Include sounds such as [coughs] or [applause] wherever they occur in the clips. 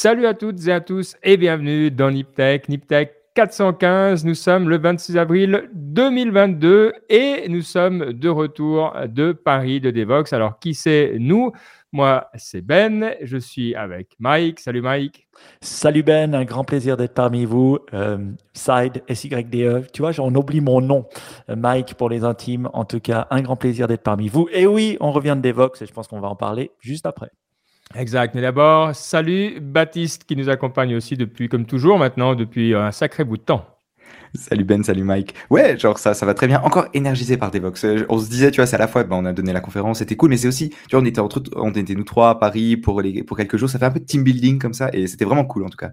Salut à toutes et à tous et bienvenue dans Niptech. Niptech 415, nous sommes le 26 avril 2022 et nous sommes de retour de Paris de Devox. Alors qui c'est nous? Moi c'est Ben, je suis avec Mike. Salut Mike. Salut Ben, un grand plaisir d'être parmi vous. Euh, Side, S-Y-D-E, tu vois, j'en oublie mon nom. Euh, Mike pour les intimes, en tout cas, un grand plaisir d'être parmi vous. Et oui, on revient de Devox et je pense qu'on va en parler juste après. Exact. Mais d'abord, salut Baptiste qui nous accompagne aussi depuis, comme toujours maintenant, depuis un sacré bout de temps. Salut Ben, salut Mike. Ouais, genre ça, ça va très bien. Encore énergisé par Devox. Euh, on se disait, tu vois, c'est à la fois, ben, on a donné la conférence, c'était cool, mais c'est aussi, tu vois, on était entre, nous trois à Paris pour les, pour quelques jours. Ça fait un peu de team building comme ça, et c'était vraiment cool en tout cas.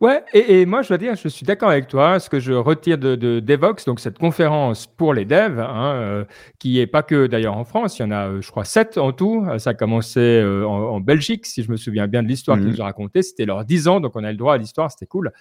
Ouais, et, moi je dois dire, je suis d'accord avec toi. Ce que je retire de, de Devox, donc cette conférence pour les devs, hein, euh, qui est pas que d'ailleurs en France, il y en a, euh, je crois, sept en tout. Ça a commencé euh, en, Belgique, si je me souviens bien de l'histoire qu'ils mhm. nous ont racontée. C'était leurs 10 ans, donc on a le droit à l'histoire, c'était cool.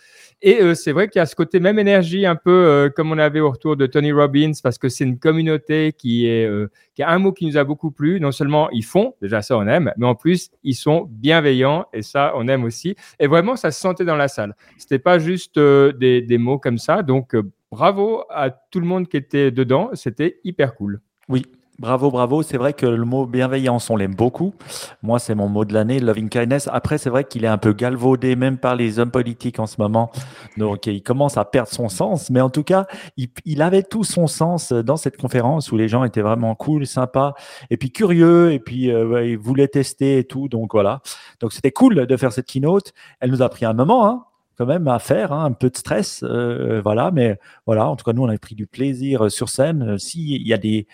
Et c'est vrai qu'il y a ce côté même énergie, un peu comme on avait au retour de Tony Robbins, parce que c'est une communauté qui est qui a un mot qui nous a beaucoup plu. Non seulement ils font, déjà ça on aime, mais en plus ils sont bienveillants et ça on aime aussi. Et vraiment ça se sentait dans la salle. C'était pas juste euh, des, des, mots comme ça. Donc, euh, bravo à tout le monde qui était dedans. C'était hyper cool. Oui, Bravo, bravo. C'est vrai que le mot bienveillance, on l'aime beaucoup. Moi, c'est mon mot de l'année, loving kindness. Après, c'est vrai qu'il est un peu galvaudé, même par les hommes politiques en ce moment. Donc, il commence à perdre son sens. Mais en tout cas, il, avait tout son sens dans cette conférence où les gens étaient vraiment cool, sympas, et puis curieux, et puis euh, ils voulaient tester et tout. Donc, voilà. Donc, c'était cool de faire cette keynote. Elle nous a pris un moment, hein quand même à faire, hein, un peu de stress, euh, voilà. Mais voilà, en tout cas, nous, on a pris du plaisir sur scène. S'il y a des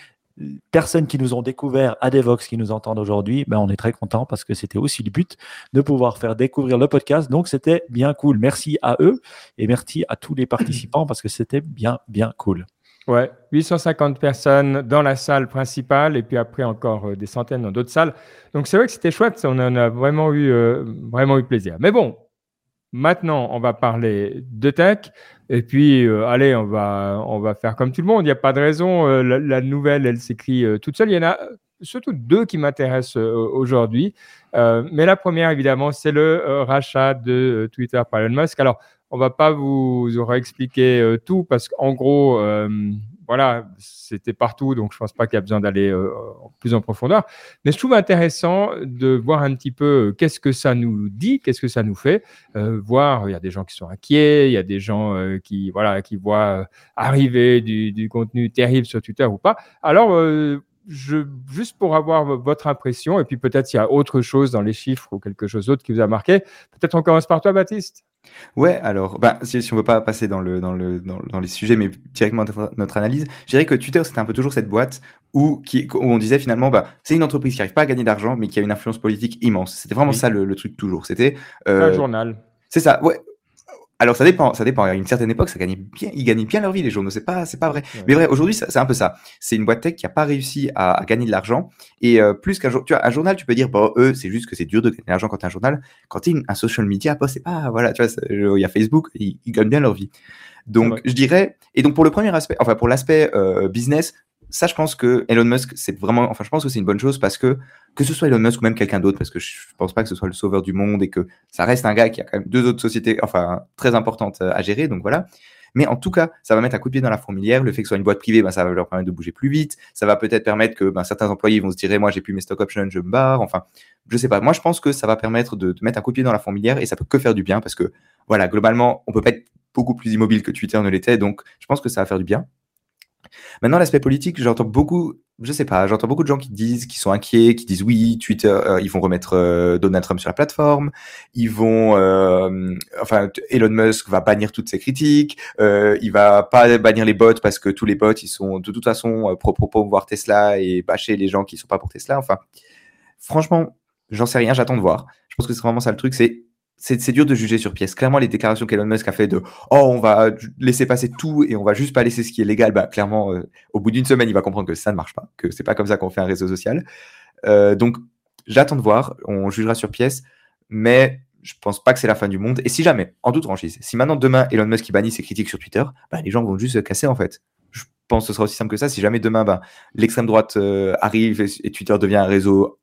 personnes qui nous ont découvert à Devox, qui nous entendent aujourd'hui, ben on est très content parce que c'était aussi le but de pouvoir faire découvrir le podcast. Donc, c'était bien cool. Merci à eux et merci à tous les participants parce que c'était bien, bien cool. Ouais, 850 personnes dans la salle principale et puis après encore euh, des centaines dans d'autres salles. Donc c'est vrai que c'était chouette, on en a vraiment eu, euh, vraiment eu plaisir. Mais bon, Maintenant, on va parler de tech. Et puis, euh, allez, on va, on va faire comme tout le monde. Il n'y a pas de raison. Euh, la, nouvelle, elle s'écrit euh, toute seule. Il y en a surtout deux qui m'intéressent aujourd'hui. mais la première, évidemment, c'est le rachat de Twitter par Elon Musk. Alors, on va pas vous, vous expliquer tout parce qu'en gros, voilà, c'était partout, donc je pense pas qu'il y a besoin d'aller euh, plus en profondeur. Mais je trouve intéressant de voir un petit peu euh, qu'est-ce que ça nous dit, qu'est-ce que ça nous fait. Euh, voir, il y a des gens qui sont inquiets, il y a des gens qui voilà qui voient arriver du, du, contenu terrible sur Twitter ou pas. Alors je, juste pour avoir votre impression, et puis peut-être s'il y a autre chose dans les chiffres ou quelque chose d'autre qui vous a marqué, peut-être on commence par toi, Baptiste. Ouais, alors, bah, si, si on veut pas passer dans, le, dans, le, dans, les sujets, mais directement notre, analyse, je dirais que Twitter, c'était un peu toujours cette boîte où, qui, où on disait finalement, bah, c'est une entreprise qui n'arrive pas à gagner d'argent, mais qui a une influence politique immense. C'était vraiment ça le, truc toujours. C'était. Euh, un journal. C'est ça, ouais. Alors ça dépend, ça dépend. À une certaine époque, ça gagnait bien, ils gagnaient bien leur vie les journaux. C'est pas, c'est pas vrai. Mais vrai, aujourd'hui, c'est un peu ça. C'est une boîte tech qui a pas réussi à, gagner de l'argent. Et euh, plus qu'un tu vois, un journal, tu peux dire, bon, eux, c'est juste que c'est dur de gagner de l'argent quand t'es un journal. Quand t'es un social media, bah, c'est pas, voilà, tu vois, il y a Facebook, ils, gagnent bien leur vie. Donc, je dirais, et donc pour le premier aspect, enfin pour l'aspect euh, business, ça, je pense que Elon Musk, c'est vraiment, enfin, je pense que c'est une bonne chose parce que que ce soit Elon Musk ou même quelqu'un d'autre, parce que je pense pas que ce soit le sauveur du monde et que ça reste un gars qui a quand même deux autres sociétés, enfin, très importantes euh, à gérer, donc voilà. Mais en tout cas, ça va mettre un coup de pied dans la fourmilière. Le fait que ce soit une boîte privée, ben, ça va leur permettre de bouger plus vite. Ça va peut-être permettre que ben, certains employés vont se dire, moi, j'ai plus mes stock options, je me barre. Enfin, je sais pas. Moi, je pense que ça va permettre de, de, mettre un coup de pied dans la fourmilière et ça peut que faire du bien parce que, voilà, globalement, on peut pas être beaucoup plus immobile que Twitter ne l'était. Donc, je pense que ça va faire du bien. Maintenant, l'aspect politique, j'entends beaucoup, je sais pas, j'entends beaucoup de gens qui disent, qui sont inquiets, qui disent oui, Twitter, euh, ils vont remettre euh, Donald Trump sur la plateforme, ils vont, euh, enfin, Elon Musk va bannir toutes ses critiques, il va pas bannir les bots parce que tous les bots, ils sont de toute façon pro voir Tesla et bâcher les gens qui sont pas pour Tesla. Enfin, franchement, j'en sais rien, j'attends de voir. Je pense que c'est vraiment ça le truc, c'est c'est dur de juger sur pièce. Clairement, les déclarations qu'Elon Musk a fait de oh on va laisser passer tout et on va juste pas laisser ce qui est légal, bah clairement euh, au bout d'une semaine il va comprendre que ça ne marche pas, que c'est pas comme ça qu'on fait un réseau social. Euh, donc j'attends de voir, on jugera sur pièce, mais je pense pas que c'est la fin du monde. Et si jamais, en toute franchise, si maintenant demain Elon Musk bannit ses critiques sur Twitter, bah, les gens vont juste se casser en fait. Je pense que ce sera aussi simple que ça. Si jamais demain bah, l'extrême droite euh, arrive et Twitter devient un réseau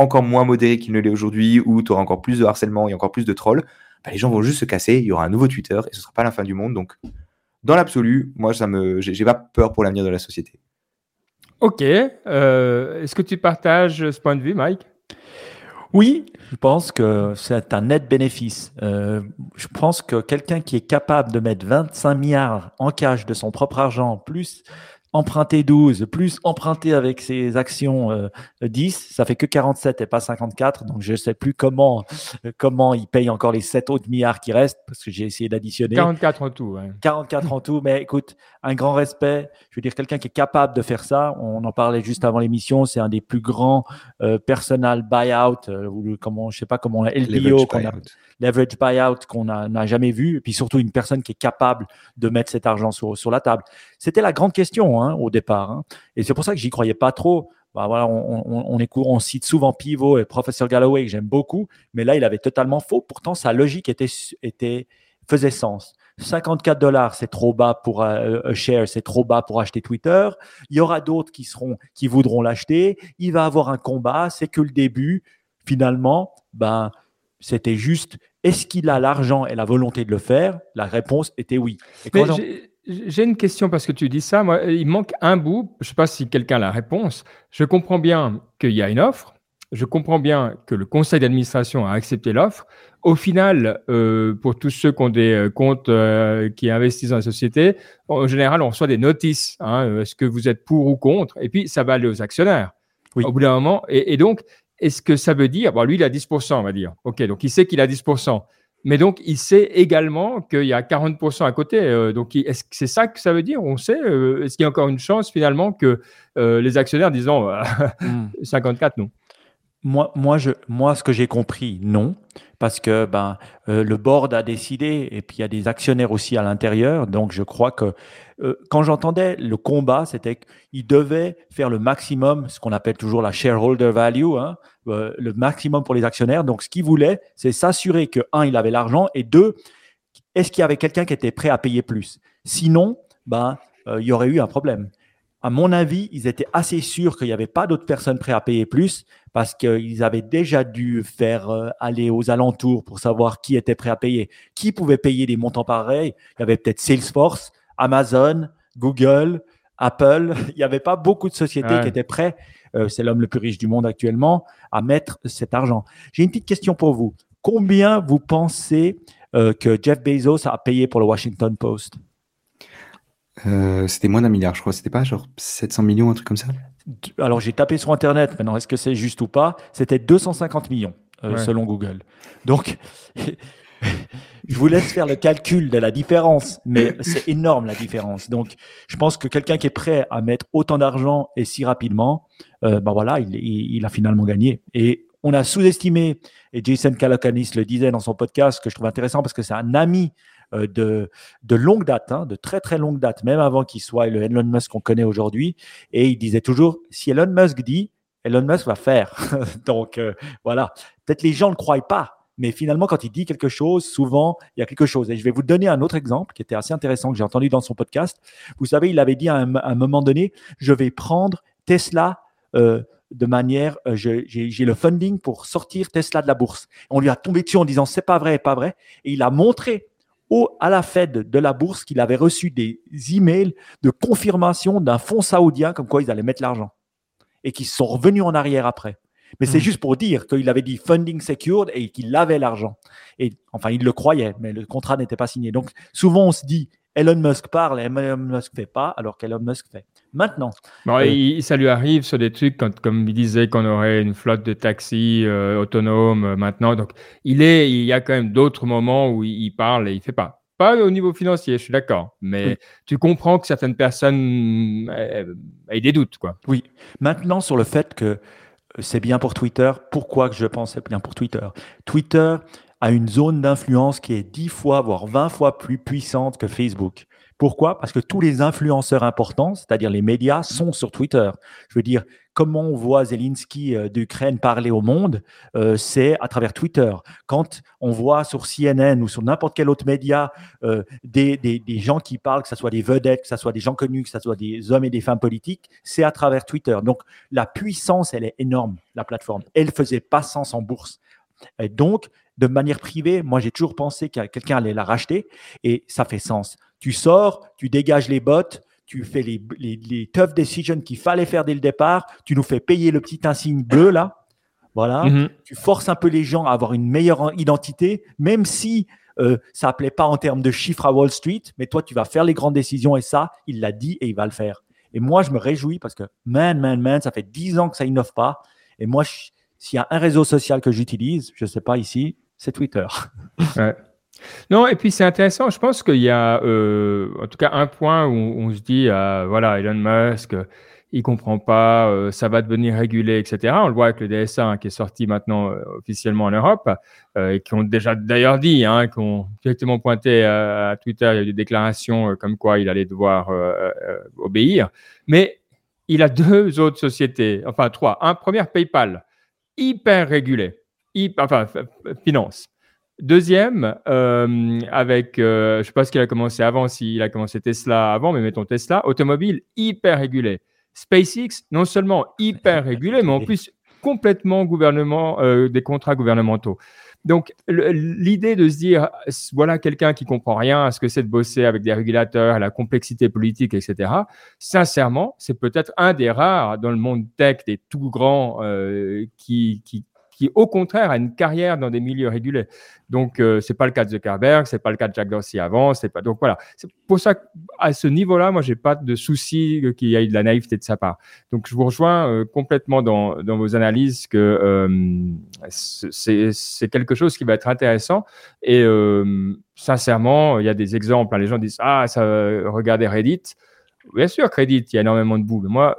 encore moins modéré qu'il ne l'est aujourd'hui, où tu auras encore plus de harcèlement et encore plus de trolls, bah, les gens vont juste se casser, il y aura un nouveau Twitter et ce sera pas la fin du monde. Donc, dans l'absolu, moi, ça me, j'ai pas peur pour l'avenir de la société. Ok. Euh, est-ce que tu partages ce point de vue, Mike? Oui, je pense que c'est un net bénéfice. Euh, je pense que quelqu'un qui est capable de mettre 25 milliards en cash de son propre argent, plus emprunter 12, plus emprunter avec ses actions 10, euh, ça fait que 47 et pas 54. Donc, je ne sais plus comment, comment il paye encore les 7 autres milliards qui restent parce que j'ai essayé d'additionner. 44 en tout. 44 en tout. Mais écoute, un grand respect. Je veux dire, quelqu'un qui est capable de faire ça. On en parlait juste avant l'émission. C'est un des plus grands euh, personal buyout, euh, ou comment, je sais pas comment, LBO qu'on a leverage buyout qu'on n'a jamais vu, et puis surtout une personne qui est capable de mettre cet argent sur, sur la table. C'était la grande question hein, au départ. Hein. Et c'est pour ça que j'y croyais pas trop. Bah, voilà, on, on, on, on, cite souvent Pivot et Professeur Galloway, que j'aime beaucoup, mais là, il avait totalement faux. Pourtant, sa logique était, était, faisait sens. 54 dollars, c'est trop bas pour euh, un share, c'est trop bas pour acheter Twitter. Il y aura d'autres qui seront, qui voudront l'acheter. Il va avoir un combat. C'est que le début. Finalement, ben, c'était juste est-ce qu'il a l'argent et la volonté de le faire? La réponse était oui. J'ai une question parce que tu dis ça. Moi, il manque un bout. Je ne sais pas si quelqu'un a la réponse. Je comprends bien qu'il y a une offre. Je comprends bien que le conseil d'administration a accepté l'offre. Au final, euh, pour tous ceux qui ont des euh, comptes euh, qui investissent dans la société, en général, on reçoit des notices. Hein, Est-ce que vous êtes pour ou contre? Et puis, ça va aller aux actionnaires. Oui. Au bout d'un moment. Et, et donc, est-ce que ça veut dire, bon, lui, il a 10%, on va dire. OK, donc il sait qu'il a 10%. Mais donc, il sait également qu'il y a 40% à côté. Euh, donc, est-ce que c'est ça que ça veut dire? On sait euh, Est-ce qu'il y a encore une chance finalement que euh, les actionnaires disent 54 [laughs] non? Moi, moi, je, moi, ce que j'ai compris, non, parce que ben, le board a décidé, et puis il y a des actionnaires aussi à l'intérieur. Donc, je crois que euh, quand j'entendais le combat, c'était qu'il devait faire le maximum, ce qu'on appelle toujours la shareholder value, hein, euh, le maximum pour les actionnaires. Donc, ce qu'il voulait, c'est s'assurer que, un, il avait l'argent, et deux, est-ce qu'il y avait quelqu'un qui était prêt à payer plus? Sinon, ben, euh, il y aurait eu un problème. À mon avis, ils étaient assez sûrs qu'il n'y avait pas d'autres personnes prêtes à payer plus parce qu'ils avaient déjà dû faire aller aux alentours pour savoir qui était prêt à payer. Qui pouvait payer des montants pareils? Il y avait peut-être Salesforce, Amazon, Google, Apple. [laughs] Il n'y avait pas beaucoup de sociétés qui étaient prêtes, euh, c'est l'homme le plus riche du monde actuellement, à mettre cet argent. J'ai une petite question pour vous. Combien vous pensez euh, que Jeff Bezos a payé pour le Washington Post? Euh, C'était moins d'un milliard, je crois. C'était pas genre 700 millions, un truc comme ça? Alors j'ai tapé sur Internet. Maintenant, est-ce que c'est juste ou pas? C'était 250 millions. selon Google. Donc, [laughs] je vous laisse faire le calcul de la différence, mais c'est énorme la différence. Donc, je pense que quelqu'un qui est prêt à mettre autant d'argent et si rapidement, ben voilà, il, il, a finalement gagné. Et on a sous-estimé, et Jason Calacanis le disait dans son podcast, que je trouve intéressant parce que c'est un ami euh, de, de longue date, hein, de très très longue date, même avant qu'il soit le Elon Musk qu'on connaît aujourd'hui. Et il disait toujours, si Elon Musk dit, Elon Musk va faire. [laughs] Donc euh, voilà, peut-être les gens ne le croient pas, mais finalement, quand il dit quelque chose, souvent, il y a quelque chose. Et je vais vous donner un autre exemple qui était assez intéressant que j'ai entendu dans son podcast. Vous savez, il avait dit à un, moment donné, je vais prendre Tesla euh, de manière, euh, j'ai le funding pour sortir Tesla de la bourse. On lui a tombé dessus en disant c'est pas vrai, pas vrai. Et il a montré au, à la Fed de la bourse qu'il avait reçu des emails de confirmation d'un fonds saoudien comme quoi ils allaient mettre l'argent et qu'ils sont revenus en arrière après. Mais c'est hmm. juste pour dire qu'il avait dit funding secured et qu'il avait l'argent. Et enfin, il le croyait, mais le contrat n'était pas signé. Donc, souvent, on se dit Elon Musk parle et Elon Musk fait pas, alors qu'Elon Musk fait. Maintenant. Euh, ça lui arrive sur des trucs, quand, comme il disait qu'on aurait une flotte de taxis euh, autonomes euh, maintenant. Donc, il, est, il y a quand même d'autres moments où il, parle et il fait pas. Pas au niveau financier, je suis d'accord. Mais tu comprends que certaines personnes aient des doutes. Quoi. Oui. Maintenant, sur le fait que c'est bien pour Twitter. Pourquoi je pense c'est bien pour Twitter? Twitter a une zone d'influence qui est 10 fois, voire 20 fois plus puissante que Facebook. Pourquoi? Parce que tous les influenceurs importants, c'est-à-dire les médias, sont sur Twitter. Je veux dire, comment on voit Zelensky euh, d'Ukraine parler au monde, euh, c'est à travers Twitter. Quand on voit sur CNN ou sur n'importe quel autre média euh, des, des, des, gens qui parlent, que ce soit des vedettes, que ce soit des gens connus, que ce soit des hommes et des femmes politiques, c'est à travers Twitter. Donc la puissance, elle est énorme, la plateforme. Elle faisait pas sens en bourse. Et donc, de manière privée, moi j'ai toujours pensé que quelqu'un allait la racheter et ça fait sens. Tu sors, tu dégages les bottes, tu fais les, les, tough decisions qu'il fallait faire dès le départ, tu nous fais payer le petit insigne bleu là. Voilà, mhm. tu forces un peu les gens à avoir une meilleure identité, même si euh, ça ne plaît pas en termes de chiffres à Wall Street, mais toi, tu vas faire les grandes décisions et ça, il l'a dit et il va le faire. Et moi, je me réjouis parce que, man, man, man, ça fait dix ans que ça innove pas. Et moi, s'il y a un réseau social que j'utilise, je ne sais pas ici, c'est Twitter. Ouais. [laughs] Non, et puis c'est intéressant. Je pense qu'il y a, euh, en tout cas, un point où on se dit, euh, voilà, Elon Musk, il comprend pas, euh, ça va devenir régulé, etc. On le voit avec le DSA hein, qui est sorti maintenant euh, officiellement en Europe euh, et qui ont déjà d'ailleurs dit, hein, qui ont directement pointé à Twitter, il y a eu des déclarations comme quoi il allait devoir obéir. Mais il a deux autres sociétés, enfin trois. Un, première PayPal, hyper régulé, hyper, enfin finance. Deuxième, euh, avec, euh, je ne sais pas ce qu'il a commencé avant, s'il a commencé Tesla avant, mais mettons Tesla, automobile hyper régulé. SpaceX, non seulement hyper [laughs] régulé, mais en plus complètement gouvernement, euh, des contrats gouvernementaux. Donc, l'idée de se dire, voilà quelqu'un qui comprend rien à ce que c'est de bosser avec des régulateurs, à la complexité politique, etc. Sincèrement, c'est peut-être un des rares dans le monde tech des tout grands qui, qui, qui au contraire a une carrière dans des milieux régulés. Donc euh, c'est pas le cas de Zuckerberg, c'est pas le cas de Jack Dorsey avant, c'est pas donc voilà. C'est pour ça qu'à ce niveau-là, moi j'ai pas de souci qu'il y ait de la naïveté de sa part. Donc je vous rejoins euh, complètement dans, vos analyses que euh, c'est quelque chose qui va être intéressant et sincèrement, il y a des exemples. Hein. les gens disent ah ça regardez Reddit. Bien sûr, Reddit, il y a énormément de boules. Moi,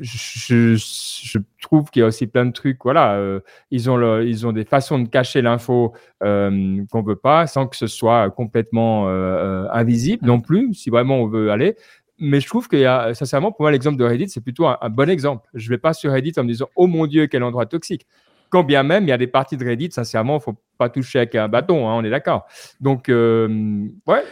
je, trouve qu'il y a aussi plein de trucs. Voilà, euh, ils, ont ils ont des façons de cacher l'info euh, qu'on veut pas, sans que ce soit complètement euh, invisible non plus, si vraiment on veut aller. Mais je trouve qu'il y a, sincèrement, pour moi, l'exemple de Reddit, c'est plutôt un, un, bon exemple. Je vais pas sur Reddit en me disant, oh mon Dieu, quel endroit toxique. Quand bien même, il y a des parties de Reddit, sincèrement, il ne faut pas toucher avec un bâton, hein, on est d'accord. Donc, euh, ouais.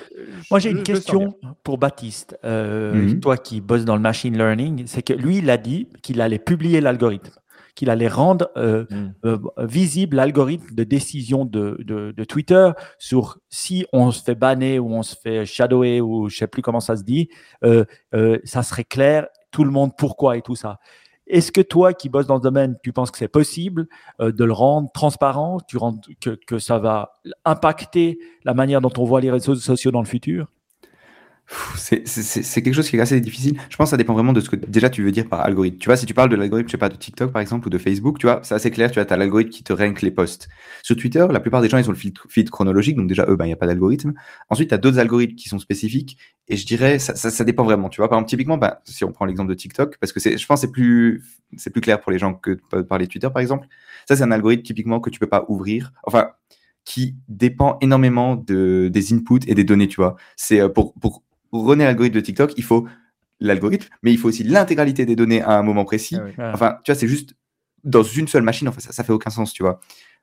Moi, j'ai une question pour Baptiste. Euh, mhm. Toi qui bosses dans le machine learning, c'est que lui, il a dit qu'il allait publier l'algorithme qu'il allait rendre euh, mhm. visible l'algorithme de décision de, de, Twitter sur si on se fait banner ou on se fait shadower ou je sais plus comment ça se dit, ça serait clair, tout le monde pourquoi et tout ça. Est-ce que toi qui bosses dans le domaine, tu penses que c'est possible euh, de le rendre transparent, tu rends, que, que ça va impacter la manière dont on voit les réseaux sociaux dans le futur? C'est quelque chose qui est assez difficile. Je pense que ça dépend vraiment de ce que déjà tu veux dire par algorithme. Tu vois, si tu parles de l'algorithme, je sais pas, de TikTok par exemple ou de Facebook, tu vois, c'est assez clair. Tu as l'algorithme qui te rank les posts. Sur Twitter, la plupart des gens ils ont le feed, chronologique, donc déjà eux, ben il n'y a pas d'algorithme. Ensuite, tu as d'autres algorithmes qui sont spécifiques et je dirais ça, ça, dépend vraiment. Tu vois, par exemple, typiquement, ben, si on prend l'exemple de TikTok, parce que je pense c'est plus c'est plus clair pour les gens que de parler Twitter par exemple. Ça, c'est un algorithme typiquement que tu peux pas ouvrir. Enfin, qui dépend énormément de, des inputs et des données, tu vois. C'est euh, pour pour runner l'algorithme de TikTok, il faut l'algorithme, mais il faut aussi l'intégralité des données à un moment précis. Ah enfin, tu vois, c'est juste dans une seule machine. Enfin, ça, ça fait aucun sens, tu vois.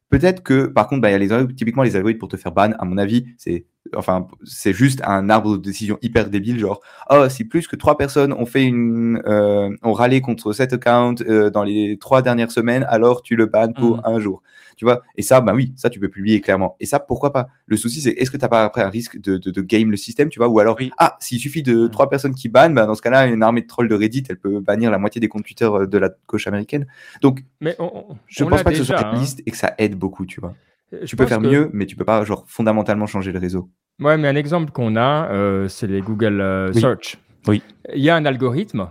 Peut-être que, par contre, bah, il y a les algorithmes, typiquement les algorithmes pour te faire ban, à mon avis, c'est enfin, c'est juste un arbre de décision hyper débile, genre, oh, si plus que trois personnes ont fait une, euh, ont râlé contre cet account euh, dans les trois dernières semaines, alors tu le bannes pour mmh. un jour tu vois? Et ça, bah oui, ça, tu peux publier clairement. Et ça, pourquoi pas? Le souci, c'est est-ce que tu n'as pas après un risque de, de, game le système, tu vois? Ou alors, ah, s'il suffit de trois personnes qui bannent, bah, dans ce cas-là, une armée de trolls de Reddit, elle peut bannir la moitié des comptes Twitter euh, de la gauche américaine. Donc, mais je pense pas que ce soit hein. liste et que ça aide beaucoup, tu vois. Euh, tu peux faire mieux, mais tu peux pas, genre, fondamentalement changer le réseau. Ouais, mais un exemple qu'on a, euh, c'est les Google Search. Oui. Il y a un algorithme,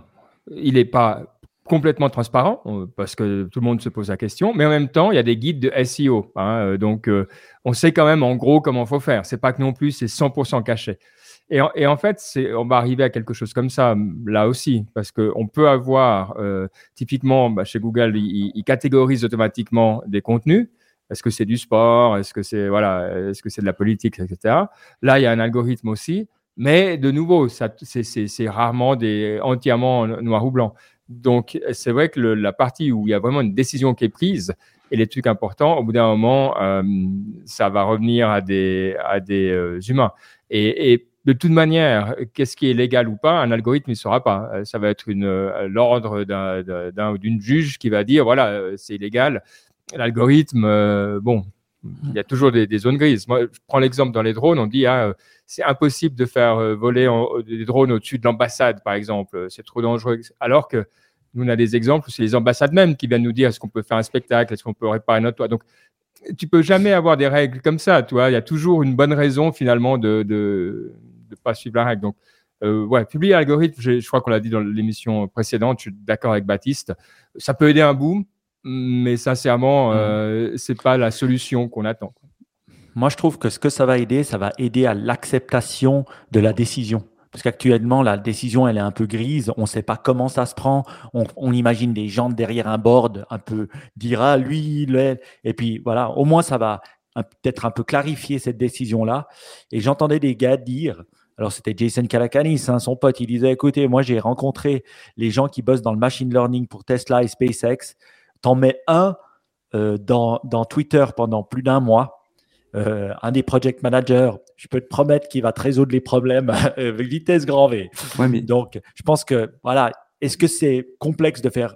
il n'est pas complètement transparent euh, parce que tout le monde se pose la question, mais en même temps, il y a des guides de SEO. Hein, euh, donc, euh, on sait quand même en gros comment il faut faire. C'est pas que non plus c'est 100% caché. Et en, et en fait, on va arriver à quelque chose comme ça là aussi, parce qu'on peut avoir, typiquement, bah, chez Google, ils, ils, catégorisent automatiquement des contenus. Est-ce que c'est du sport? Est-ce que c'est voilà Est-ce que c'est de la politique, etc. Là, il y a un algorithme aussi Mais de nouveau, c'est rarement des, entièrement noir ou blanc. Donc, c'est vrai que la partie où il y a vraiment une décision qui est prise et les trucs importants, au bout d'un moment, euh, ça va revenir à des, à des euh, humains. Et, de toute manière, qu'est-ce qui est légal ou pas, un algorithme ne saura pas. Euh, ça va être l'ordre d'un ou d'une juge qui va dire voilà, c'est illégal. L'algorithme, bon, il y a toujours des, zones grises. Moi, je prends l'exemple dans les drones, on dit ah, c'est impossible de faire voler des drones au-dessus de l'ambassade, par exemple. C'est trop dangereux. Alors que nous, on a des exemples où c'est les ambassades même qui viennent nous dire est-ce qu'on peut faire un spectacle, est-ce qu'on peut réparer notre toit. Donc, tu peux jamais avoir des règles comme ça, tu Il y a toujours une bonne raison finalement de ne de, pas suivre la règle. Donc, euh, ouais, publier l'algorithme, je, crois qu'on l'a dit dans l'émission précédente, je suis d'accord avec Baptiste. Ça peut aider un boom, mais sincèrement, ce mmh. euh, c'est pas la solution qu'on attend. Moi, je trouve que ce que ça va aider, ça va aider à l'acceptation de la décision. Parce qu'actuellement, la décision, elle est un peu grise. On ne sait pas comment ça se prend. On, imagine des gens derrière un board, un peu dira lui, lui. Et puis voilà, au moins ça va peut-être un peu clarifier cette décision-là. Et j'entendais des gars dire, alors c'était Jason Calacanis, hein, son pote, il disait, écoutez, moi j'ai rencontré les gens qui bossent dans le machine learning pour Tesla et SpaceX. T'en mets un euh, dans, dans Twitter pendant plus d'un mois euh, un des project managers, je peux te promettre qu'il va te résoudre les problèmes [laughs] avec vitesse grand V. Donc, je pense que, voilà, est-ce que c'est complexe de faire,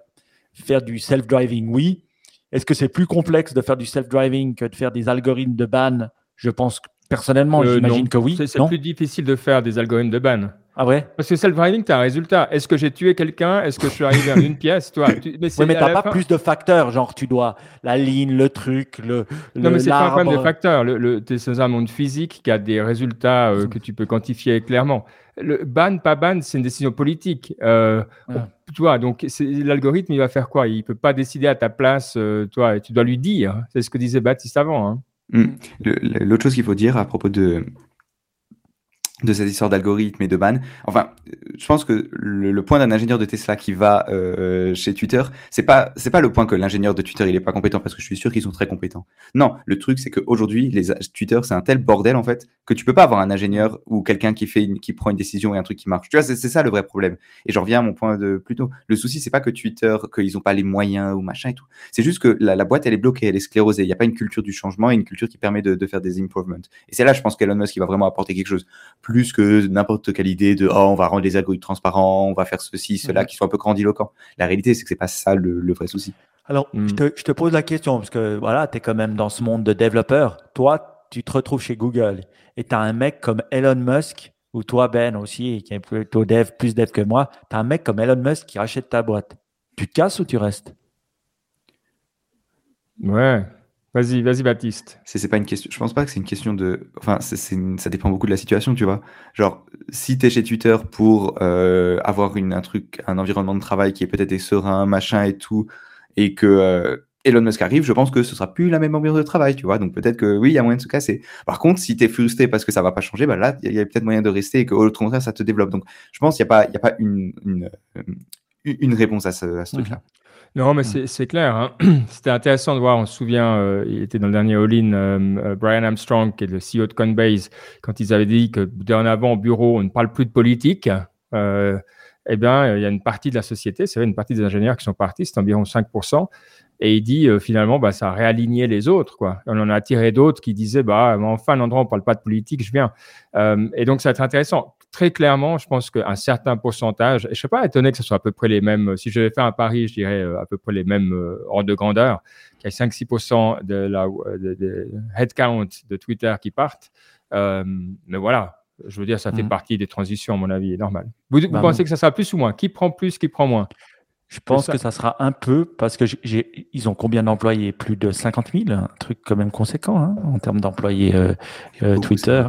faire du self-driving? Oui. Est-ce que c'est plus complexe de faire du self-driving que de faire des algorithmes de ban? Je pense personnellement, euh, j'imagine que oui. C'est plus difficile de faire des algorithmes de ban. Ah ouais? Parce que self-driving, tu as un résultat. Est-ce que j'ai tué quelqu'un? Est-ce que je suis arrivé à une pièce? Toi tu... Mais, oui, mais tu n'as pas plus de facteurs. Genre, tu dois la ligne, le truc, le. Non, mais c'est pas un problème de facteurs. Le, le, c'est un monde physique qui a des résultats euh, que tu peux quantifier clairement. Le ban, pas ban, c'est une décision politique. Euh, Tu vois, donc l'algorithme, il va faire quoi? Il peut pas décider à ta place, euh, toi, et tu dois lui dire. C'est ce que disait Baptiste avant. Hein. Mmh. L'autre chose qu'il faut dire à propos de, de cette histoire d'algorithme et de ban. Enfin, je pense que le, point d'un ingénieur de Tesla qui va euh, chez Twitter, c'est pas c'est pas le point que l'ingénieur de Twitter il est pas compétent parce que je suis sûr qu'ils sont très compétents. Non, le truc c'est qu'aujourd'hui les Twitter c'est un tel bordel en fait que tu peux pas avoir un ingénieur ou quelqu'un qui fait une, qui prend une décision et un truc qui marche. Tu vois, c'est ça le vrai problème. Et j'en reviens à mon point de plus tôt. Le souci c'est pas que Twitter qu'ils ont pas les moyens ou machin et tout. C'est juste que la, boîte elle est bloquée, elle est sclérosée. Il y a pas une culture du changement et une culture qui permet de, de faire des improvements. Et c'est là je pense qu'Elon Musk il va vraiment apporter quelque chose plus que n'importe quelle idée de oh on va rendre les algorithmes transparents, on va faire ceci, cela, mhm. qui sont un peu grandiloquents. La réalité, c'est que c'est pas ça le, vrai souci. Alors, je, mhm. te, je, te, pose la question, parce que voilà, tu es quand même dans ce monde de développeurs. Toi, tu te retrouves chez Google et tu as un mec comme Elon Musk, ou toi, Ben aussi, qui est plutôt dev, plus dev que moi, tu as un mec comme Elon Musk qui rachète ta boîte. Tu te casses ou tu restes? Ouais, Vas-y, vas-y, Baptiste. C'est pas une question. Je pense pas que c'est une question de. Enfin, c'est ça dépend beaucoup de la situation, tu vois. Genre, si tu es chez Twitter pour euh, avoir une, un truc, un environnement de travail qui est peut-être serein, machin et tout, et que euh, Elon Musk arrive, je pense que ce sera plus la même ambiance de travail, tu vois. Donc peut-être que oui, il y a moyen de se casser. Par contre, si tu es frustré parce que ça va pas changer, bah là, il y a, peut-être moyen de rester et qu'au contraire, ça te développe. Donc je pense qu'il n'y a pas, il y a pas une, une, une réponse à ce, à ce mmh truc-là. Non, mais mmh. c'est clair. Hein. [clears throat] C'était intéressant de voir. On se souvient, euh, il était dans le dernier All-In, euh, euh, Brian Armstrong, qui est le CEO de Coinbase, quand ils avaient dit que dorénavant au bureau, on ne parle plus de politique. eh bien, il y a une partie de la société, c'est vrai, une partie des ingénieurs qui sont partis, c'est environ 5%. Et il dit finalement, bah, ça a réaligné les autres. Quoi. On en a attiré d'autres qui disaient, bah, enfin, un endroit où on ne parle pas de politique, je viens. et donc, ça va être intéressant très clairement, je pense qu'un certain pourcentage, et je ne suis pas étonné que ce soit à peu près les mêmes, si je vais faire un pari, je dirais euh, à peu près les mêmes euh, ordres de grandeur, qu'il y a 5-6% de la de, headcount de Twitter qui partent. Euh, mais voilà, je veux dire, ça fait mmh. partie des transitions, à mon avis, normal. Vous, bah, pensez que ça sera plus ou moins? Qui prend plus, qui prend moins? Je pense que ça sera un peu parce que ils ont combien d'employés? Plus de 50 000, un truc quand même conséquent hein, en termes d'employés Twitter.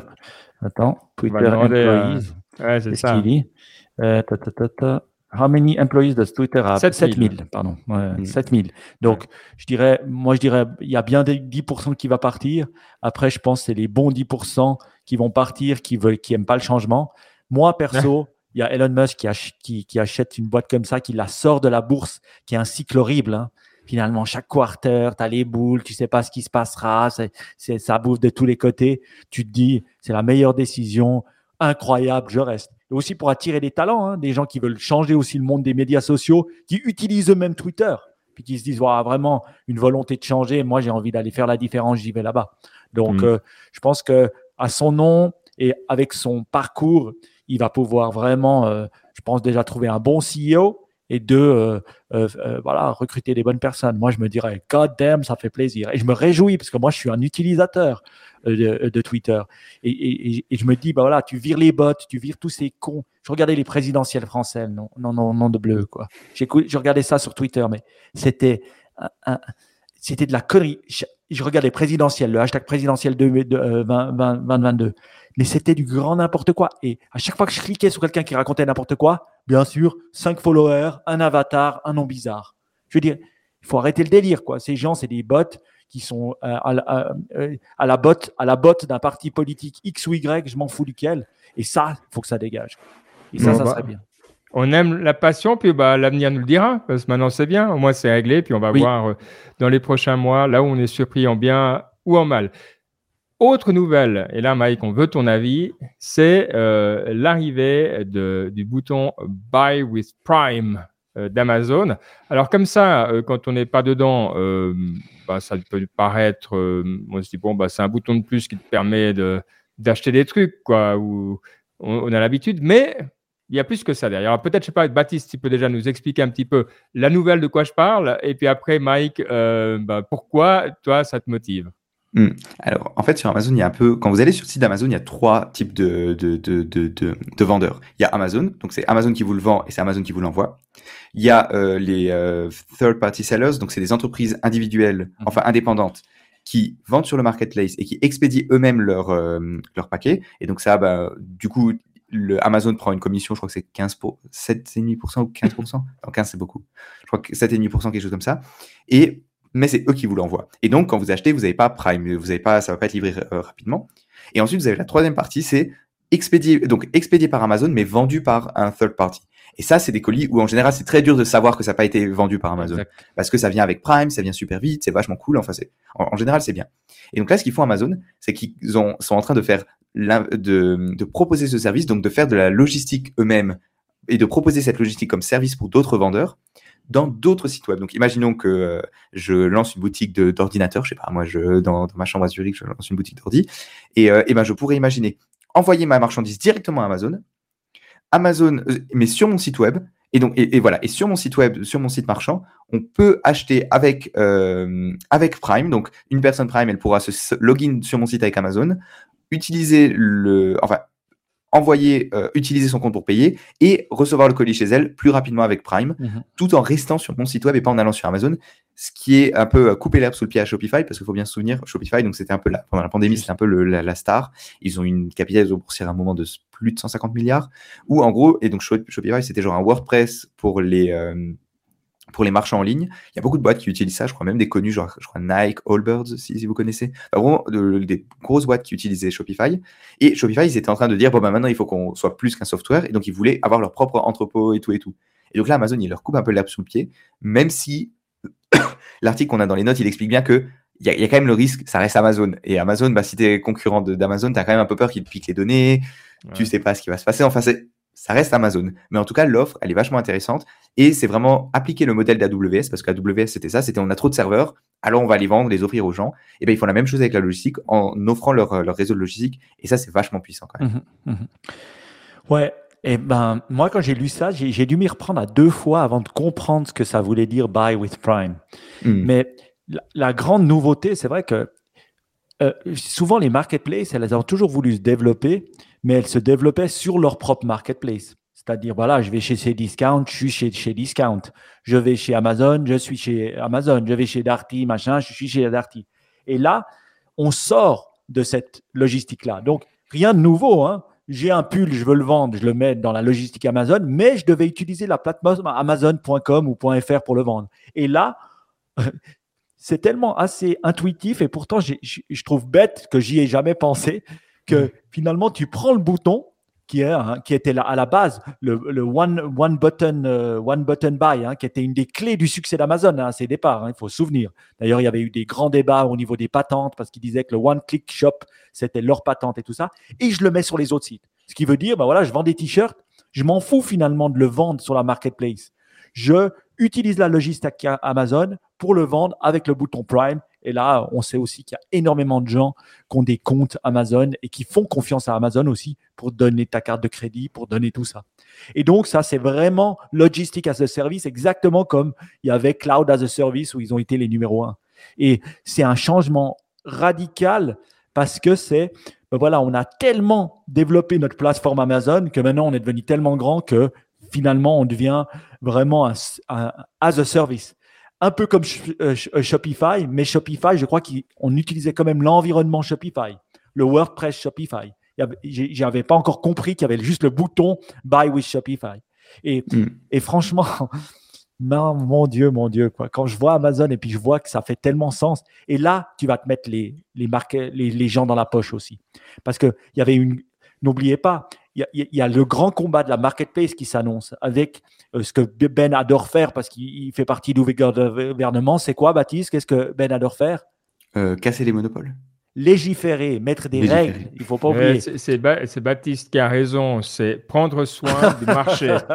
Attends, Twitter employees. ouais, c'est ça. Dit euh, ta, ta, ta, How many employees does Twitter have? 7000, pardon. Ouais, 7000. Mm. Donc, je dirais, moi, je dirais, il y a bien des 10% qui va partir. Après, je pense que c'est les bons 10% qui vont partir, qui veulent, qui aiment pas le changement. Moi, perso, il y a Elon Musk qui, qui, qui, achète une boîte comme ça, qui la sort de la bourse, qui est un cycle horrible. Hein finalement, chaque quarter, tu as les boules, tu sais pas ce qui se passera, c'est, ça bouffe de tous les côtés. Tu te dis, c'est la meilleure décision. incroyable, je reste. Et aussi pour attirer des talents, hein, des gens qui veulent changer aussi le monde des médias sociaux, qui utilisent eux-mêmes Twitter, puis qui se disent voilà, vraiment une volonté de changer. Moi, j'ai envie d'aller faire la différence, j'y vais là-bas. Donc, mm. euh, je pense que à son nom et avec son parcours, il va pouvoir vraiment, euh, je pense déjà trouver un bon CEO et deux, euh, euh, voilà, recruter des bonnes personnes. Moi, je me dirais, God damn, ça fait plaisir. Et je me réjouis parce que moi, je suis un utilisateur de, Twitter. Et, je me dis, bah voilà, tu vires les bots, tu vires tous ces cons. Je regardais les présidentielles françaises, non, non, non, non de bleu, quoi. J'ai regardais ça sur Twitter, mais c'était c'était de la connerie. Je, regardais présidentielle, le hashtag présidentiel de, 2022 mais c'était du grand n'importe quoi. Et à chaque fois que je cliquais sur quelqu'un qui racontait n'importe quoi, bien sûr, 5 followers, un avatar, un nom bizarre. Je veux dire, il faut arrêter le délire, quoi. Ces gens, c'est des bots qui sont euh, à, la, euh, à la botte à la botte d'un parti politique X ou Y, je m'en fous duquel. Et ça, il faut que ça dégage. Et ça, ça bah, serait bien. On aime la passion, puis bah, l'avenir nous le dira, parce que maintenant c'est bien, au moins c'est réglé, puis on va voir euh, dans les prochains mois, là où on est surpris en bien ou en mal. Autre nouvelle, et là Mike, on veut ton avis, c'est euh, l'arrivée du bouton Buy with Prime euh, d'Amazon. Alors comme ça, quand on n'est pas dedans, bah, ça peut paraître, on se dit bon, bah, c'est un bouton de plus qui te permet d'acheter des trucs, quoi, où on, a l'habitude, mais il y a plus que ça derrière. Peut-être, je sais pas, Baptiste, tu peux déjà nous expliquer un petit peu la nouvelle de quoi je parle, et puis après, Mike, bah, pourquoi toi, ça te motive? Hmm. Alors, en fait, sur Amazon, il y a un peu. Quand vous allez sur le site d'Amazon, il y a trois types de, de, de, de, de vendeurs. Il y a Amazon, donc c'est Amazon qui vous le vend et c'est Amazon qui vous l'envoie. Il y a euh, les euh, third-party sellers, donc c'est des entreprises individuelles, mhm. enfin indépendantes, qui vendent sur le marketplace et qui expédient eux-mêmes leur, euh, leur paquet. Et donc, ça, bah, du coup, le Amazon prend une commission, je crois que c'est 15 pour, 7,5% ou 15%. Non, 15, c'est beaucoup. Je crois que 7,5%, quelque chose comme ça. Et mais c'est eux qui vous l'envoient. Et donc, quand vous achetez, vous n'avez pas Prime, vous avez pas, ça va pas être livré euh, rapidement. Et ensuite, vous avez la troisième partie, c'est expédié, donc expédié par Amazon, mais vendu par un third party. Et ça, c'est des colis où en général, c'est très dur de savoir que ça n'a pas été vendu par Amazon. Parce que ça vient avec Prime, ça vient super vite, c'est vachement cool. Enfin, c'est, en, général, c'est bien. Et donc là, ce qu'ils font Amazon, c'est qu'ils sont en train de faire, de, proposer ce service, donc de faire de la logistique eux-mêmes et de proposer cette logistique comme service pour d'autres vendeurs dans d'autres sites web. Donc, imaginons que euh, je lance une boutique d'ordinateur, je sais pas, moi, je, dans, ma chambre à Zurich, je lance une boutique d'ordi, et, euh, ben, je pourrais imaginer envoyer ma marchandise directement à Amazon, Amazon, euh, mais sur mon site web, et donc, et, voilà, et sur mon site web, sur mon site marchand, on peut acheter avec, avec Prime. Donc, une personne Prime, elle pourra se login sur mon site avec Amazon, utiliser le, enfin, envoyer, euh, utiliser son compte pour payer et recevoir le colis chez elle plus rapidement avec Prime, mhm. tout en restant sur mon site web et pas en allant sur Amazon, ce qui est un peu euh, couper l'herbe sous le pied à Shopify parce qu'il faut bien se souvenir, Shopify, donc c'était un peu la, pendant la pandémie, c'était un peu la, star. Ils ont une capitalisation boursière à un moment de plus de 150 milliards, ou en gros, et donc Shopify, c'était genre un WordPress pour les euh, pour les marchands en ligne. Il y a beaucoup de boîtes qui utilisent ça, je crois même des connus, genre je crois Nike, Allbirds, si, si vous connaissez. vraiment, des grosses boîtes qui utilisaient Shopify. Et Shopify, ils étaient en train de dire, bon, bah, maintenant, il faut qu'on soit plus qu'un software. Et donc, ils voulaient avoir leur propre entrepôt et tout et tout. Et donc là, Amazon, il leur coupe un peu l'herbe sous le pied, même si [coughs] l'article qu'on a dans les notes, il explique bien que il y, a quand même le risque, ça reste Amazon. Et Amazon, bah, si tu es concurrent d'Amazon, tu as quand même un peu peur qu'il pique les données, tu sais pas ce qui va se passer. Enfin, c'est ça reste Amazon. Mais en tout cas, l'offre, elle est vachement intéressante. Et c'est vraiment appliquer le modèle d'AWS, parce qu'AWS, c'était ça, c'était on a trop de serveurs, alors on va les vendre, les offrir aux gens. Et bien, ils font la même chose avec la logistique en offrant leur, réseau de logistique. Et ça, c'est vachement puissant quand même. Mmh mmh ouais. Et ben, moi, quand j'ai lu ça, j'ai dû m'y reprendre à deux fois avant de comprendre ce que ça voulait dire buy with Prime. Mmh. Mais la, grande nouveauté, c'est vrai que euh, souvent les marketplaces, elles ont toujours voulu se développer mais elles se développaient sur leur propre marketplace. C'est-à-dire, voilà, je vais chez Cdiscount, je suis chez, chez Discount. Je vais chez Amazon, je suis chez Amazon. Je vais chez Darty, machin, je suis chez Darty. Et là, on sort de cette logistique-là. Donc, rien de nouveau. Hein. J'ai un pull, je veux le vendre, je le mets dans la logistique Amazon, mais je devais utiliser la plateforme amazon.com ou .fr pour le vendre. Et là, c'est tellement assez intuitif et pourtant, je trouve bête que j'y ai jamais pensé que finalement, tu prends le bouton qui, est, hein, qui était là à la base, le, one, one, button, euh, one button buy, hein, qui était une des clés du succès d'Amazon hein, à ses départs, il faut se souvenir. D'ailleurs, il y avait eu des grands débats au niveau des patentes parce qu'ils disaient que le one click shop, c'était leur patente et tout ça. Et je le mets sur les autres sites. Ce qui veut dire, bah voilà, je vends des t-shirts, je m'en fous finalement de le vendre sur la marketplace. Je utilise la logistique Amazon pour le vendre avec le bouton Prime. Et là, on sait aussi qu'il y a énormément de gens qui ont des comptes Amazon et qui font confiance à Amazon aussi pour donner ta carte de crédit, pour donner tout ça. Et donc, ça, c'est vraiment logistique as a service, exactement comme il y avait Cloud as a service où ils ont été les numéros un. Et c'est un changement radical parce que c'est, ben voilà, on a tellement développé notre plateforme Amazon que maintenant on est devenu tellement grand que finalement on devient vraiment un, as a service. Un peu comme euh, euh, Shopify, mais Shopify, je crois qu'on utilisait quand même l'environnement Shopify, le WordPress Shopify. J'avais pas encore compris qu'il y avait juste le bouton Buy with Shopify. Et, hmm. et franchement, [laughs] non, mon Dieu, mon Dieu, quoi. Quand je vois Amazon et puis je vois que ça fait tellement sens, et là, tu vas te mettre les, les, les, les gens dans la poche aussi. Parce qu'il y avait une. N'oubliez pas, il y, a, le grand combat de la marketplace qui s'annonce avec euh, ce que Ben adore faire parce qu'il fait partie du gouvernement. C'est quoi, Baptiste Qu'est-ce que Ben adore faire? Euh, Casser les monopoles légiférer, mettre des règles. Il faut pas oublier. c'est Baptiste qui a raison. C'est prendre soin du marché. [laughs]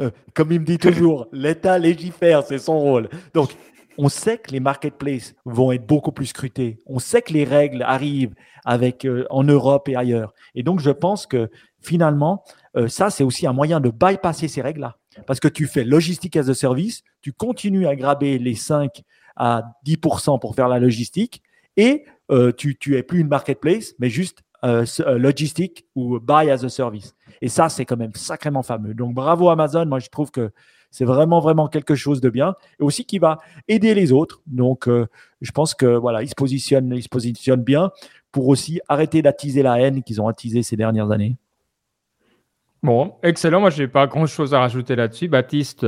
Euh, comme il me dit toujours, l'État légifère, c'est son rôle. Donc, on sait que les marketplaces vont être beaucoup plus scrutés. On sait que les règles arrivent avec euh, en Europe et ailleurs. Et donc, je pense que finalement, euh, ça, c'est aussi un moyen de bypasser ces règles-là. Parce que tu fais logistique as a service, tu continues à graber les 5 à 10% pour faire la logistique et tu, tu es plus une marketplace, mais juste logistique ou buy as a service. Et ça, c'est quand même sacrément fameux. Donc bravo Amazon, moi je trouve que c'est vraiment, vraiment quelque chose de bien et aussi qui va aider les autres. Donc euh, je pense que voilà, ils se positionnent, ils se positionnent bien pour aussi arrêter d'attiser la haine qu'ils ont attisée ces dernières années. Bon, excellent. Moi, je n'ai pas grand-chose à rajouter là-dessus. Baptiste,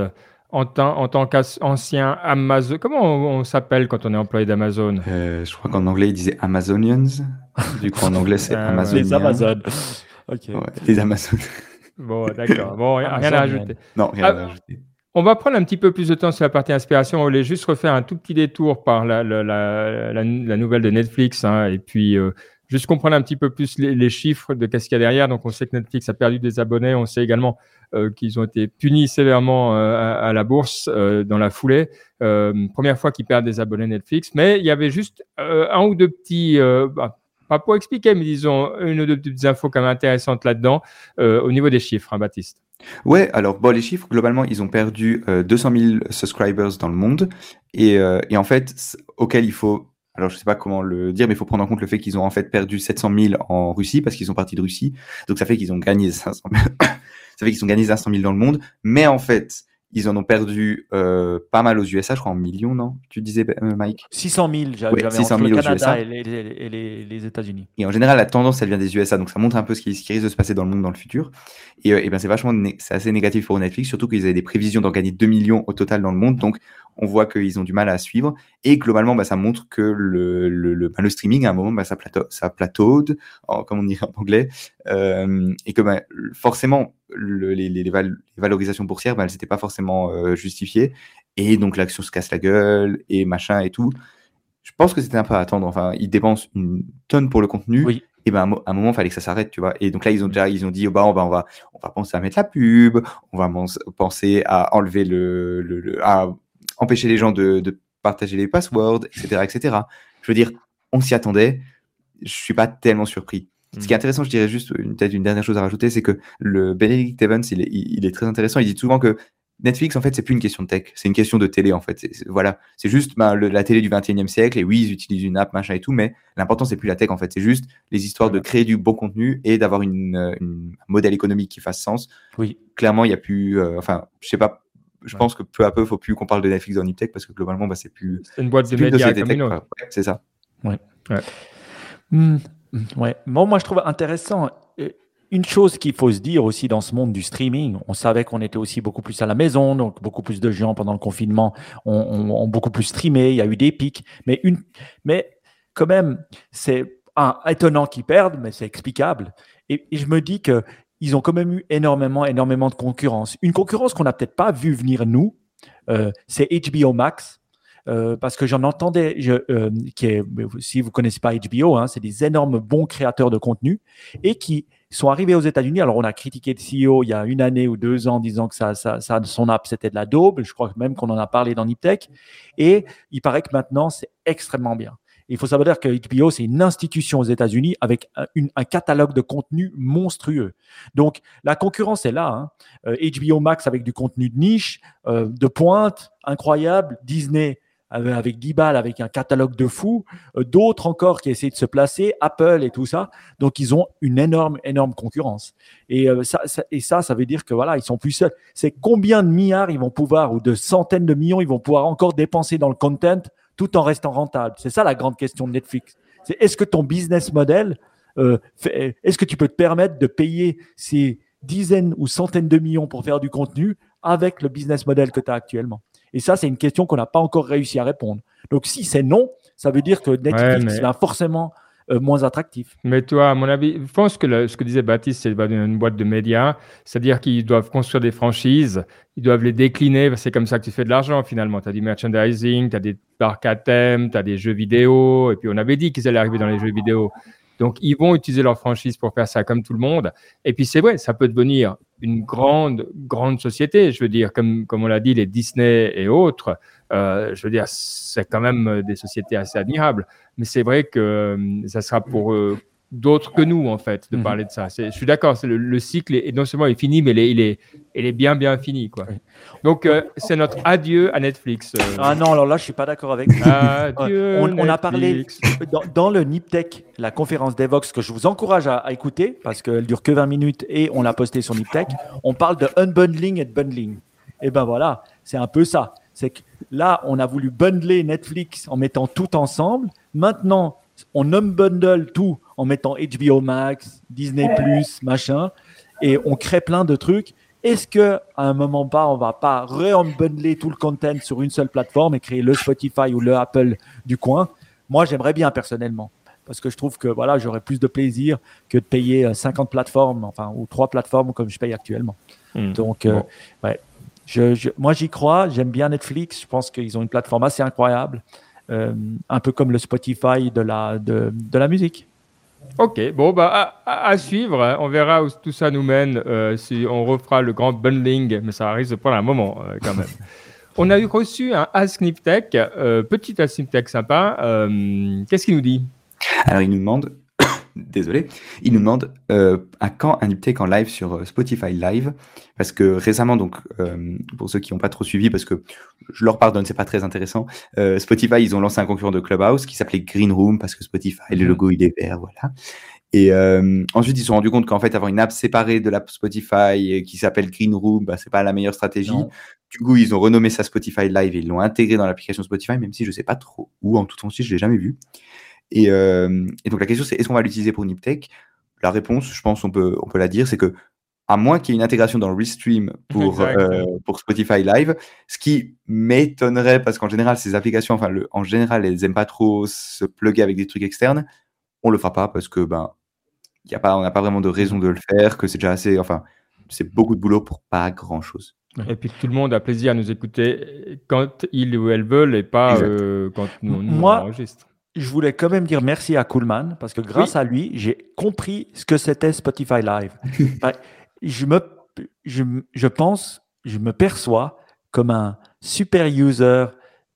en, en tant qu'ancien Amazon, comment on, s'appelle quand on est employé d'Amazon? Euh, Je crois qu'en anglais, il disait Amazonians. du coup, en anglais, c'est [laughs] ah, Amazon. Les Amazones les Amazones. Bon, d'accord. Bon, [laughs] rien, à rajouter. Non, rien à ah, rajouter. On va prendre un petit peu plus de temps sur la partie inspiration. On voulait juste refaire un tout petit détour par la, nouvelle de Netflix hein, et puis euh, juste comprendre un petit peu plus les, chiffres de qu'est-ce qu'il y a derrière. Donc, on sait que Netflix a perdu des abonnés. On sait également euh, qu'ils ont été punis sévèrement euh, à, la bourse dans la foulée. première fois qu'ils perdent des abonnés Netflix. Mais il y avait juste un ou deux petits, bah, pas pour expliquer, mais disons une ou deux petites infos quand même intéressantes là-dedans euh, au niveau des chiffres, hein, Baptiste. Ouais, alors bon, les chiffres, globalement, ils ont perdu 200 euh, 000 subscribers dans le monde. Et, euh, et en fait, auquel il faut alors je sais pas comment le dire, mais il faut prendre en compte le fait qu'ils ont en fait perdu 700 000 en Russie parce qu'ils sont partis de Russie. Donc ça fait qu'ils ont gagné 500 000. [coughs] ça fait qu'ils ont gagné 500 000 dans le monde. Mais en fait, ils en ont perdu euh, pas mal aux USA, je crois en millions, non? Tu disais, euh, Mike? 600 000, j'avais ouais, 600 000 le Canada et les, les, États-Unis. Et en général, la tendance, elle vient des USA, donc ça montre un peu ce qui, risque de se passer dans le monde dans le futur. Et, euh, et ben, c'est vachement, c'est assez négatif pour Netflix, surtout qu'ils avaient des prévisions d'en gagner 2 millions au total dans le monde. Donc, on voit qu'ils ont du mal à suivre. Et globalement, bah, ça montre que le, le, le, bah, le streaming, à un moment, bah, ça, plateau, ça plataude, comme on dit en anglais, euh, et que bah, forcément, le, les, les, valorisations boursières, bah, elles n'étaient pas forcément euh, justifiées. Et donc, l'action se casse la gueule, et machin et tout. Je pense que c'était un peu à attendre. Enfin, ils dépensent une tonne pour le contenu. Oui. Et ben, à un moment, il fallait que ça s'arrête, tu vois. Et donc là, ils ont déjà, ils ont dit, oh, bah, on va, on va, on va penser à mettre la pub, on va penser à enlever le, le, le à empêcher les gens de, de partager les passwords, etc., etc. Je veux dire, on s'y attendait. Je suis pas tellement surpris. Ce qui est hmm. intéressant, je dirais juste peut-être une dernière chose à rajouter, c'est que le Benedict Evans, il est, il est, très intéressant. Il dit souvent que Netflix, en fait, c'est plus une question de tech, c'est une question de télé, en fait. voilà, c'est juste ben, la télé du 21e siècle. Et oui, ils utilisent une app, machin et tout, mais l'important, c'est plus la tech, en fait. C'est juste les histoires de créer du beau contenu et d'avoir une, un modèle économique qui fasse sens. Oui. Clairement, il y a plus, euh, enfin, je sais pas je pense que peu à peu, il faut plus qu'on parle de Netflix dans Niptech parce que globalement, bah, c'est plus. C'est une boîte de médias c'est ça. Ouais. Ouais. Hmm, ouais. Bon, moi, je trouve intéressant. Une chose qu'il faut se dire aussi dans ce monde du streaming, on savait qu'on était aussi beaucoup plus à la maison, donc beaucoup plus de gens pendant le confinement ont, beaucoup plus streamé, il y a eu des pics, mais, une, mais quand même, c'est étonnant qu'ils perdent, mais c'est explicable. et, je me dis que ils ont quand même eu énormément, énormément de concurrence. Une concurrence qu'on n'a peut-être pas vu venir nous, euh, c'est HBO Max. euh, parce que j'en entendais, je, euh, qui est, si vous connaissez pas HBO, hein, c'est des énormes bons créateurs de contenu et qui sont arrivés aux États-Unis. Alors, on a critiqué le CEO il y a une année ou deux ans, disant que ça, ça, ça son app, c'était de la daube. Je crois même qu'on en a parlé dans Niptech. Et il paraît que maintenant, c'est extrêmement bien. Il faut savoir que HBO, c'est une institution aux États-Unis avec un, catalogue de contenu monstrueux. Donc, la concurrence est là. HBO hein. euh, Max avec du contenu de niche, euh, de pointe, incroyable. Disney avec 10 balles, avec un catalogue de fou. Euh, d'autres encore qui essaient de se placer, Apple et tout ça. Donc, ils ont une énorme, énorme concurrence. Et, ça, et ça, ça veut dire que voilà, ils sont plus seuls. C'est combien de milliards ils vont pouvoir, ou de centaines de millions, ils vont pouvoir encore dépenser dans le content tout en restant rentable C'est ça la grande question de Netflix. C'est est-ce que ton business model, euh, est-ce que tu peux te permettre de payer ces dizaines ou centaines de millions pour faire du contenu avec le business model que tu as actuellement? Et ça, c'est une question qu'on n'a pas encore réussi à répondre. Donc, si c'est non, ça veut dire que Netflix va forcément euh, moins attractif. Mais toi, à mon avis, je pense que ce que disait Baptiste, c'est une boîte de médias, c'est-à-dire qu'ils doivent construire des franchises, ils doivent les décliner, c'est comme ça que tu fais de l'argent finalement. Tu as du merchandising, tu as des parcs à thème, tu as des jeux vidéo, et puis on avait dit qu'ils allaient arriver dans les jeux vidéo. Donc, ils vont utiliser leur franchise pour faire ça comme tout le monde. Et puis, c'est vrai, ça peut devenir une grande, grande société. Je veux dire, comme, comme on l'a dit, les Disney et autres, euh, je veux dire, c'est quand même des sociétés assez admirables. Mais c'est vrai que euh, ça sera pour eux d'autres que nous, en fait, de mhm. parler de ça. Je suis d'accord, le, le, cycle est, non seulement est fini, mais il est, il est, il est bien, bien fini. Quoi. Donc, euh, c'est notre adieu à Netflix. Euh. Ah non, alors là, je suis pas d'accord avec vous. Adieu, [laughs] on, on, a parlé dans, le NipTech, la conférence d'Evox, que je vous encourage à, écouter, parce qu'elle dure que 20 minutes et on l'a posté sur NipTech. On parle de unbundling et de bundling. Et eh ben voilà, c'est un peu ça. C'est que là, on a voulu bundler Netflix en mettant tout ensemble. Maintenant, on unbundle tout en mettant HBO Max, Disney machin, et on crée plein de trucs. Est-ce que à un moment pas, on va pas re-unbundler tout le content sur une seule plateforme et créer le Spotify ou le Apple du coin? Moi, j'aimerais bien personnellement, parce que je trouve que voilà, j'aurais plus de plaisir que de payer 50 euh, plateformes, enfin ou trois plateformes comme je paye actuellement. Hmm. Donc, euh, ouais, je, moi j'y crois. J'aime bien Netflix. Je pense qu'ils ont une plateforme assez incroyable. Euh, un peu comme le Spotify de la, de, de la musique. Ok, bon, bah, à, suivre. Hein. On verra où tout ça nous mène, euh, si on refera le grand bundling, mais ça risque de prendre un moment euh, quand même. [laughs] on a eu reçu un Ask Niptech, petit Ask Niptech sympa. Qu'est-ce qu'il nous dit? Alors, il nous demande désolé, il nous demande euh, à quand un uptake en live sur euh, Spotify Live? Parce que récemment, donc euh, pour ceux qui n'ont pas trop suivi, parce que je leur pardonne, c'est pas très intéressant. Euh, Spotify, ils ont lancé un concurrent de Clubhouse qui s'appelait Green Room parce que Spotify, le mhm. logo il est vert, voilà. Et ensuite, ils se sont rendus compte qu'en fait, avoir une app séparée de l'app Spotify qui s'appelle Green Room, bah, c'est pas la meilleure stratégie. Du coup, ils ont renommé ça Spotify Live et ils l'ont intégré dans l'application Spotify, même si je sais pas trop où. En tout cas, je l'ai jamais vu. Euh, et, donc la question c'est est-ce qu'on va l'utiliser pour Niptech? La réponse, je pense, on peut, on peut la dire, c'est que à moins qu'il y ait une intégration dans le Restream pour, euh, pour Spotify Live, ce qui m'étonnerait parce qu'en général, ces applications, enfin, le, en général, elles n'aiment pas trop se plugger avec des trucs externes. On le fera pas parce que ben, y a pas, on n'a pas vraiment de raison de le faire, que c'est déjà assez, enfin, c'est beaucoup de boulot pour pas grand chose. Et puis tout le monde a plaisir à nous écouter quand ils ou elles veulent et pas euh, quand nous, nous Moi, enregistre je voulais quand même dire merci à Coolman parce que grâce à lui, j'ai compris ce que c'était Spotify Live. [laughs] je, me, je, je pense, je me perçois comme un super user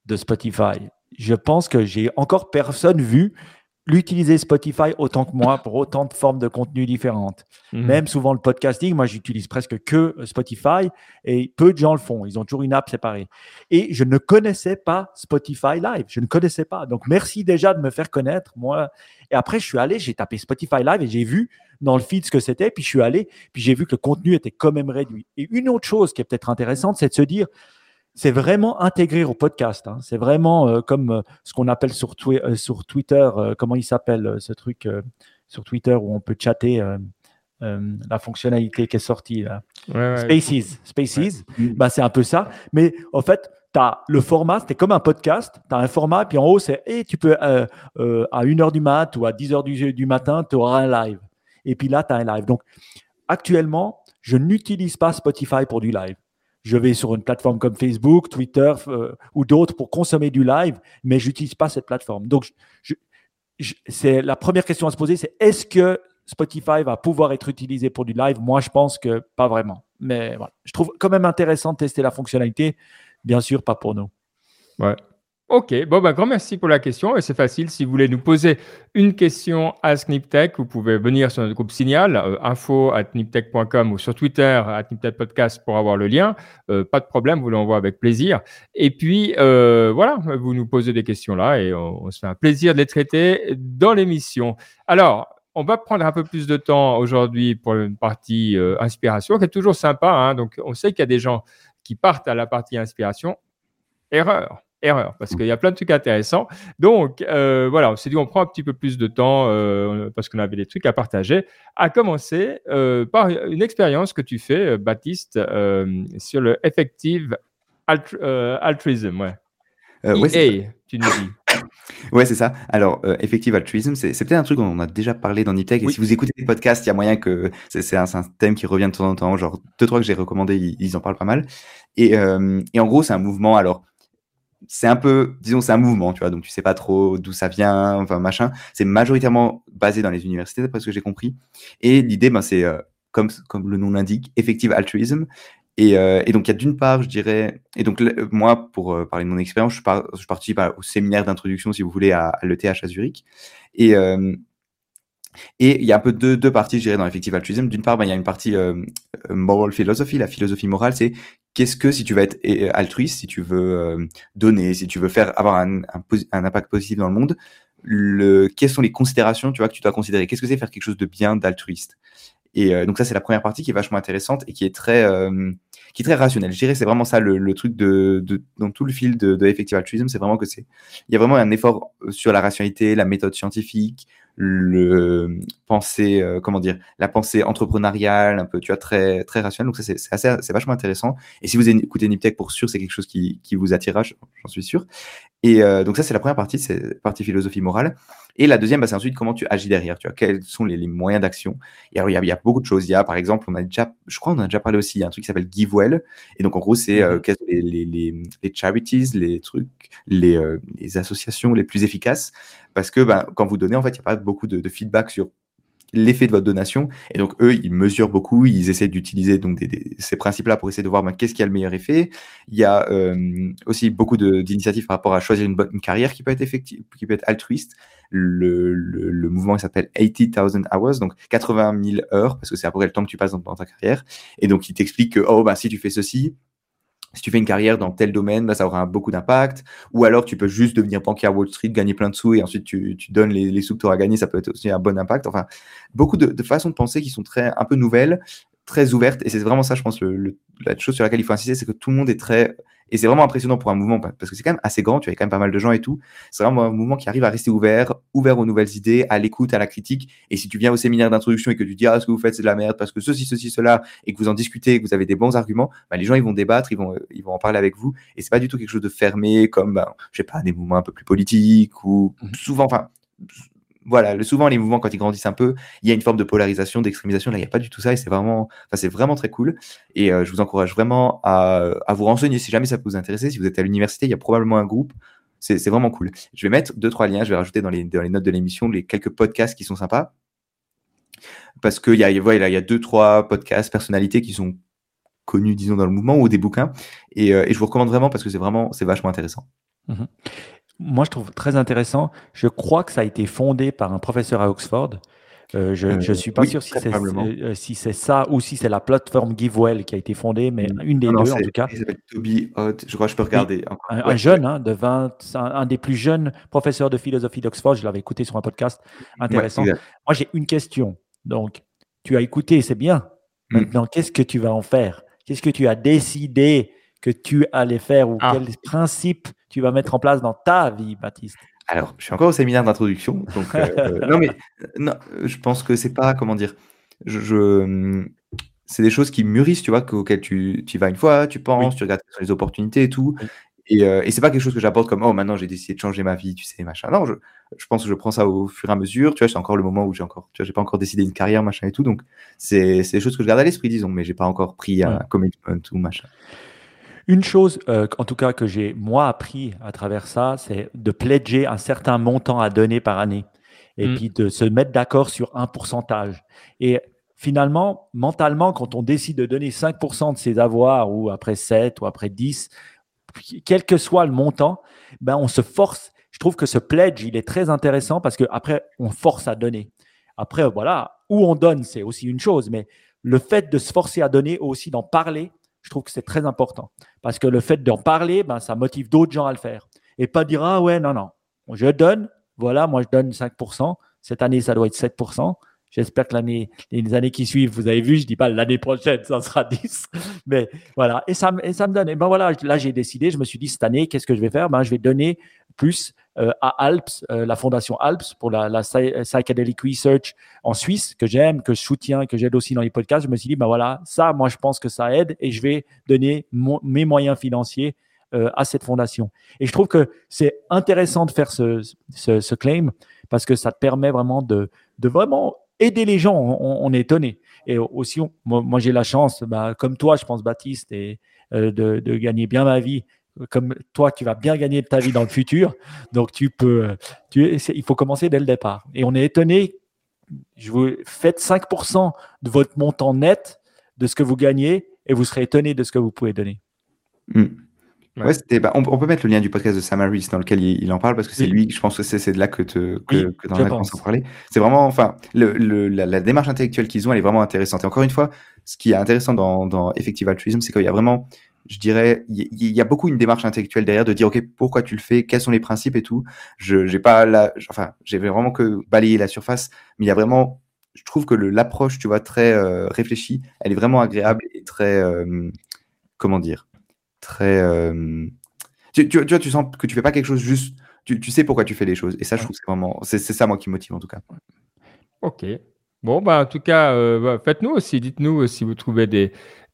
de Spotify. Je pense que j'ai encore personne vu l'utiliser Spotify autant que moi pour autant de formes de contenu différentes. Mhm. Même souvent le podcasting, moi j'utilise presque que euh, Spotify et peu de gens le font. Ils ont toujours une app séparée. Et je ne connaissais pas Spotify Live. Je ne connaissais pas. Donc merci déjà de me faire connaître. Moi, et après je suis allé, j'ai tapé Spotify Live et j'ai vu dans le feed ce que c'était. Puis je suis allé, puis j'ai vu que le contenu était quand même réduit. Et une autre chose qui est peut-être intéressante, c'est de se dire c'est vraiment intégré au podcast. Hein. C'est vraiment euh, comme euh, ce qu'on appelle sur, euh, sur Twitter, comment il s'appelle ce truc sur Twitter où on peut chatter, la fonctionnalité qui est sortie là. Spaces. Spaces, bah, c'est un peu ça. Mais en fait, tu as le format, c'est comme un podcast, tu as un format, puis en haut, c'est et tu peux à 1h du mat ou à 10h du, du matin, tu auras un live. Et puis là, tu as un live. Donc, actuellement, je n'utilise pas Spotify pour du live. Je vais sur une plateforme comme Facebook, Twitter euh, ou d'autres pour consommer du live, mais je n'utilise pas cette plateforme. Donc, c'est la première question à se poser, c'est est-ce que Spotify va pouvoir être utilisé pour du live? Moi, je pense que pas vraiment. Mais voilà, je trouve quand même intéressant de tester la fonctionnalité. Bien sûr, pas pour nous. Ouais, Ok, bon, ben, grand merci pour la question. Et c'est facile, si vous voulez nous poser une question à Sniptech, vous pouvez venir sur notre groupe Signal, euh, info at ou sur Twitter at Podcast pour avoir le lien. Euh, pas de problème, vous l'envoie avec plaisir. Et puis, euh, voilà, vous nous posez des questions là et on, se fait un plaisir de les traiter dans l'émission. Alors, on va prendre un peu plus de temps aujourd'hui pour une partie inspiration, qui est toujours sympa. Hein. donc, on sait qu'il y a des gens qui partent à la partie inspiration. Erreur erreur, parce qu'il y a plein de trucs intéressants. Donc, euh, voilà, on s'est dit, on prend un petit peu plus de temps euh, parce qu'on avait des trucs à partager. À commencer euh, par une expérience que tu fais, Baptiste, sur le effective altruism. Ouais. ouais tu nous dis. [coughs] Ouais, c'est ça. Alors, effective altruism, c'est peut-être un truc dont on a déjà parlé dans Nitech. Et si vous écoutez les podcasts, il y a moyen que c'est un, un, thème qui revient de temps en temps. Genre, deux, trois que j'ai recommandé, ils, ils, en parlent pas mal. Et, et en gros, c'est un mouvement. Alors, c'est un peu, disons, c'est un mouvement, tu vois, donc tu sais pas trop d'où ça vient, enfin machin. C'est majoritairement basé dans les universités, d'après ce que j'ai compris. Et l'idée, ben, c'est, euh, comme, comme le nom l'indique, effective altruisme. Et, euh, et donc, il y a d'une part, je dirais, et donc moi, pour euh, parler de mon expérience, je, je, participe au séminaire d'introduction, si vous voulez, à, à l'ETH à Zurich. Et, et il y a un peu deux, deux parties, je dirais, dans l'effective altruisme. D'une part, ben, il y a une partie moral philosophy, la philosophie morale, c'est qu'est-ce que si tu veux être altruiste, si tu veux euh, donner, si tu veux faire avoir un, impact positif dans le monde, le, quelles sont les considérations tu vois, que tu dois considérer? Qu'est-ce que c'est faire quelque chose de bien, d'altruiste? Et euh, donc ça, c'est la première partie qui est vachement intéressante et qui est très, euh, qui est très rationnelle. Je dirais c'est vraiment ça le, truc de, dans tout le fil de, de Effective Altruism, c'est vraiment que c'est, il y a vraiment un effort sur la rationalité, la méthode scientifique, le pensée, euh, comment dire, la pensée entrepreneuriale, un peu, tu vois, très, très rationnelle. Donc ça, c'est assez, c'est vachement intéressant. Et si vous écoutez Niptech, pour sûr, c'est quelque chose qui, qui vous attirera, j'en suis sûr. Et euh, donc ça, c'est la première partie, c'est partie philosophie morale. Et la deuxième, bah, c'est ensuite comment tu agis derrière. Tu vois, quels sont les, les moyens d'action. Et alors, il y, a, il y, a, beaucoup de choses. Il y a, par exemple, on a déjà, je crois, on a déjà parlé aussi, il y a un truc qui s'appelle GiveWell. Et donc, en gros, c'est euh, mm-hmm. les, les, les, les, charities, les trucs, les, euh, les associations les plus efficaces. Parce que ben, quand vous donnez, en fait, il n'y a pas beaucoup de, de feedback sur l'effet de votre donation. Et donc, eux, ils mesurent beaucoup, ils essaient d'utiliser donc ces principes-là pour essayer de voir ben, qu'est-ce qui a le meilleur effet. Il y a euh, aussi beaucoup d'initiatives par rapport à choisir une, carrière qui peut être effective, qui peut être altruiste. Le, le, mouvement s'appelle 80,000 hours, donc 80 000 heures, parce que c'est à peu près le temps que tu passes dans, ta carrière. Et donc, il t'explique que, oh, ben, si tu fais ceci, si tu fais une carrière dans tel domaine, bah, ça aura beaucoup d'impact. Ou alors, tu peux juste devenir banquier à Wall Street, gagner plein de sous et ensuite tu, tu donnes les, les, sous que tu auras gagnés. Ça peut être aussi un bon impact. Enfin, beaucoup de, de, façons de penser qui sont très, un peu nouvelles, très ouvertes. Et c'est vraiment ça, je pense, le, la chose sur laquelle il faut insister, c'est que tout le monde est très et c'est vraiment impressionnant pour un mouvement parce que c'est quand même assez grand, tu as quand même pas mal de gens et tout. C'est vraiment un mouvement qui arrive à rester ouvert, ouvert aux nouvelles idées, à l'écoute, à la critique. Et si tu viens au séminaire d'introduction et que tu dis ah ce que vous faites c'est de la merde parce que ceci ceci cela et que vous en discutez, que vous avez des bons arguments, bah, les gens ils vont débattre, ils vont ils vont en parler avec vous et c'est pas du tout quelque chose de fermé comme ben, je sais pas des mouvements un peu plus politiques ou mmh souvent enfin voilà, souvent les mouvements quand ils grandissent un peu, il y a une forme de polarisation, d'extrémisation. Là, il n'y a pas du tout ça et c'est vraiment, enfin, c'est vraiment très cool. Et euh, je vous encourage vraiment à, vous renseigner si jamais ça peut vous intéresser. Si vous êtes à l'université, il y a probablement un groupe. C'est vraiment cool. Je vais mettre deux trois liens. Je vais rajouter dans les, notes de l'émission les quelques podcasts qui sont sympas parce qu'il y a, voilà, il y a deux trois podcasts personnalités qui sont connus, disons, dans le mouvement ou des bouquins. Et, euh, je vous recommande vraiment parce que c'est vraiment, c'est vachement intéressant. Mmh moi, je trouve très intéressant. Je crois que ça a été fondé par un professeur à Oxford. Euh, je ne euh, suis pas sûr si c'est euh, si ça ou si c'est la plateforme GiveWell qui a été fondée, mais mm. une des deux en tout cas. Toby je crois que je peux regarder. Un, jeune, hein, de 20, un, des plus jeunes professeurs de philosophie d'Oxford, je l'avais écouté sur un podcast intéressant. Moi, j'ai une question. Donc, tu as écouté, c'est bien. Mm. Maintenant, qu'est-ce que tu vas en faire? Qu'est-ce que tu as décidé que tu allais faire ou ah. quels principes tu vas mettre en place dans ta vie, Baptiste Alors, je suis encore au séminaire d'introduction. Donc, euh, [laughs] non, mais non, je pense que c'est pas, comment dire, je, c'est des choses qui mûrissent, tu vois, auxquelles tu, tu vas une fois, tu penses, tu regardes les opportunités et tout. Et, euh, et c'est pas quelque chose que j'apporte comme oh maintenant j'ai décidé de changer ma vie, tu sais machin. Non, je, je, pense que je prends ça au fur et à mesure. Tu vois, c'est encore le moment où j'ai encore, tu vois, j'ai pas encore décidé une carrière machin et tout. Donc c'est des choses que je garde à l'esprit, disons, mais j'ai pas encore pris un commitment ou machin. Une chose, euh, en tout cas, que j'ai moi appris à travers ça, c'est de pledger un certain montant à donner par année et Mm. puis de se mettre d'accord sur un pourcentage. Et finalement, mentalement, quand on décide de donner 5% de ses avoirs ou après 7 ou après 10, quel que soit le montant, ben on se force. Je trouve que ce pledge, il est très intéressant parce qu'après, on force à donner. Après, voilà, où on donne, c'est aussi une chose, mais le fait de se forcer à donner, aussi d'en parler, je trouve que c'est très important. Parce que le fait d'en parler, ben, ça motive d'autres gens à le faire. Et pas dire, ah ouais, non, non, je donne, voilà, moi je donne 5%, cette année ça doit être 7%. J'espère que l'année, les années qui suivent, vous avez vu, je dis pas l'année prochaine, ça sera [laughs] 10. Mais voilà, et ça, ça me donne. Et ben voilà, là j'ai décidé, je me suis dit cette année, qu'est-ce que je vais faire? Ben, Je vais donner plus euh, à Alps, euh, la fondation Alps pour la, la Psy- Psychedelic Research en Suisse, que j'aime, que je soutiens, que j'aide aussi dans les podcasts. Je me suis dit, ben voilà, ça, moi je pense que ça aide et je vais donner mes moyens financiers euh, à cette fondation. Et je trouve que c'est intéressant de faire ce, claim parce que ça te permet vraiment de, vraiment aider les gens. On, est étonné. Et aussi, moi, j'ai la chance, bah, comme toi, je pense, Baptiste, de gagner bien ma vie. Comme toi, tu vas bien gagner ta vie dans le futur. Donc, tu peux, tu, il faut commencer dès le départ. Et on est étonné. Je vous faites 5% de votre montant net de ce que vous gagnez et vous serez étonné de ce que vous pouvez donner. Hmm. Ouais. Ouais, c'était, bah, on, on peut mettre le lien du podcast de Sam Harris dans lequel il, il en parle parce que c'est Oui. lui, je pense que c'est, de là que, te, que, Oui, que dans la pense. à parler. C'est vraiment, enfin, le, le, la, la démarche intellectuelle qu'ils ont, elle est vraiment intéressante. Et encore une fois, ce qui est intéressant dans, dans Effective Altruism, c'est qu'il y a vraiment, je dirais, il y, a beaucoup une démarche intellectuelle derrière de dire, OK, pourquoi tu le fais, quels sont les principes et tout? Je, j'ai pas la, enfin, j'ai vraiment que balayer la surface, mais il y a vraiment, je trouve que l'approche, tu vois, très euh, réfléchie, elle est vraiment agréable et très, euh, comment dire, très, euh, tu, tu, tu vois, tu sens que tu fais pas quelque chose juste, tu, tu sais pourquoi tu fais les choses. Et ça, je trouve que c'est vraiment, c'est, c'est ça, moi, qui me motive en tout cas. Ok. Bon, bah, en tout cas, bah, faites-nous aussi, dites-nous si vous trouvez des,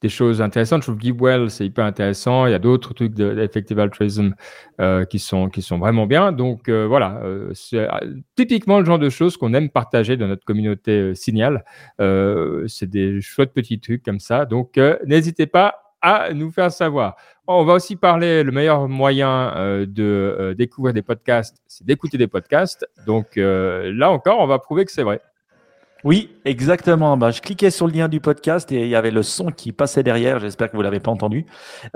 choses intéressantes. Je trouve GiveWell, c'est hyper intéressant. Il y a d'autres trucs de- d'Effective Altruism euh, qui, sont, qui sont vraiment bien. Donc, euh, voilà, euh, c'est typiquement le genre de choses qu'on aime partager dans notre communauté Signal. C'est des chouettes petits trucs comme ça. Donc, n'hésitez pas à nous faire savoir. On va aussi parler, le meilleur moyen de découvrir des podcasts, c'est d'écouter des podcasts. Donc, là encore, on va prouver que c'est vrai. Oui, exactement. Ben, je cliquais sur le lien du podcast et il y avait le son qui passait derrière. J'espère que vous l'avez pas entendu.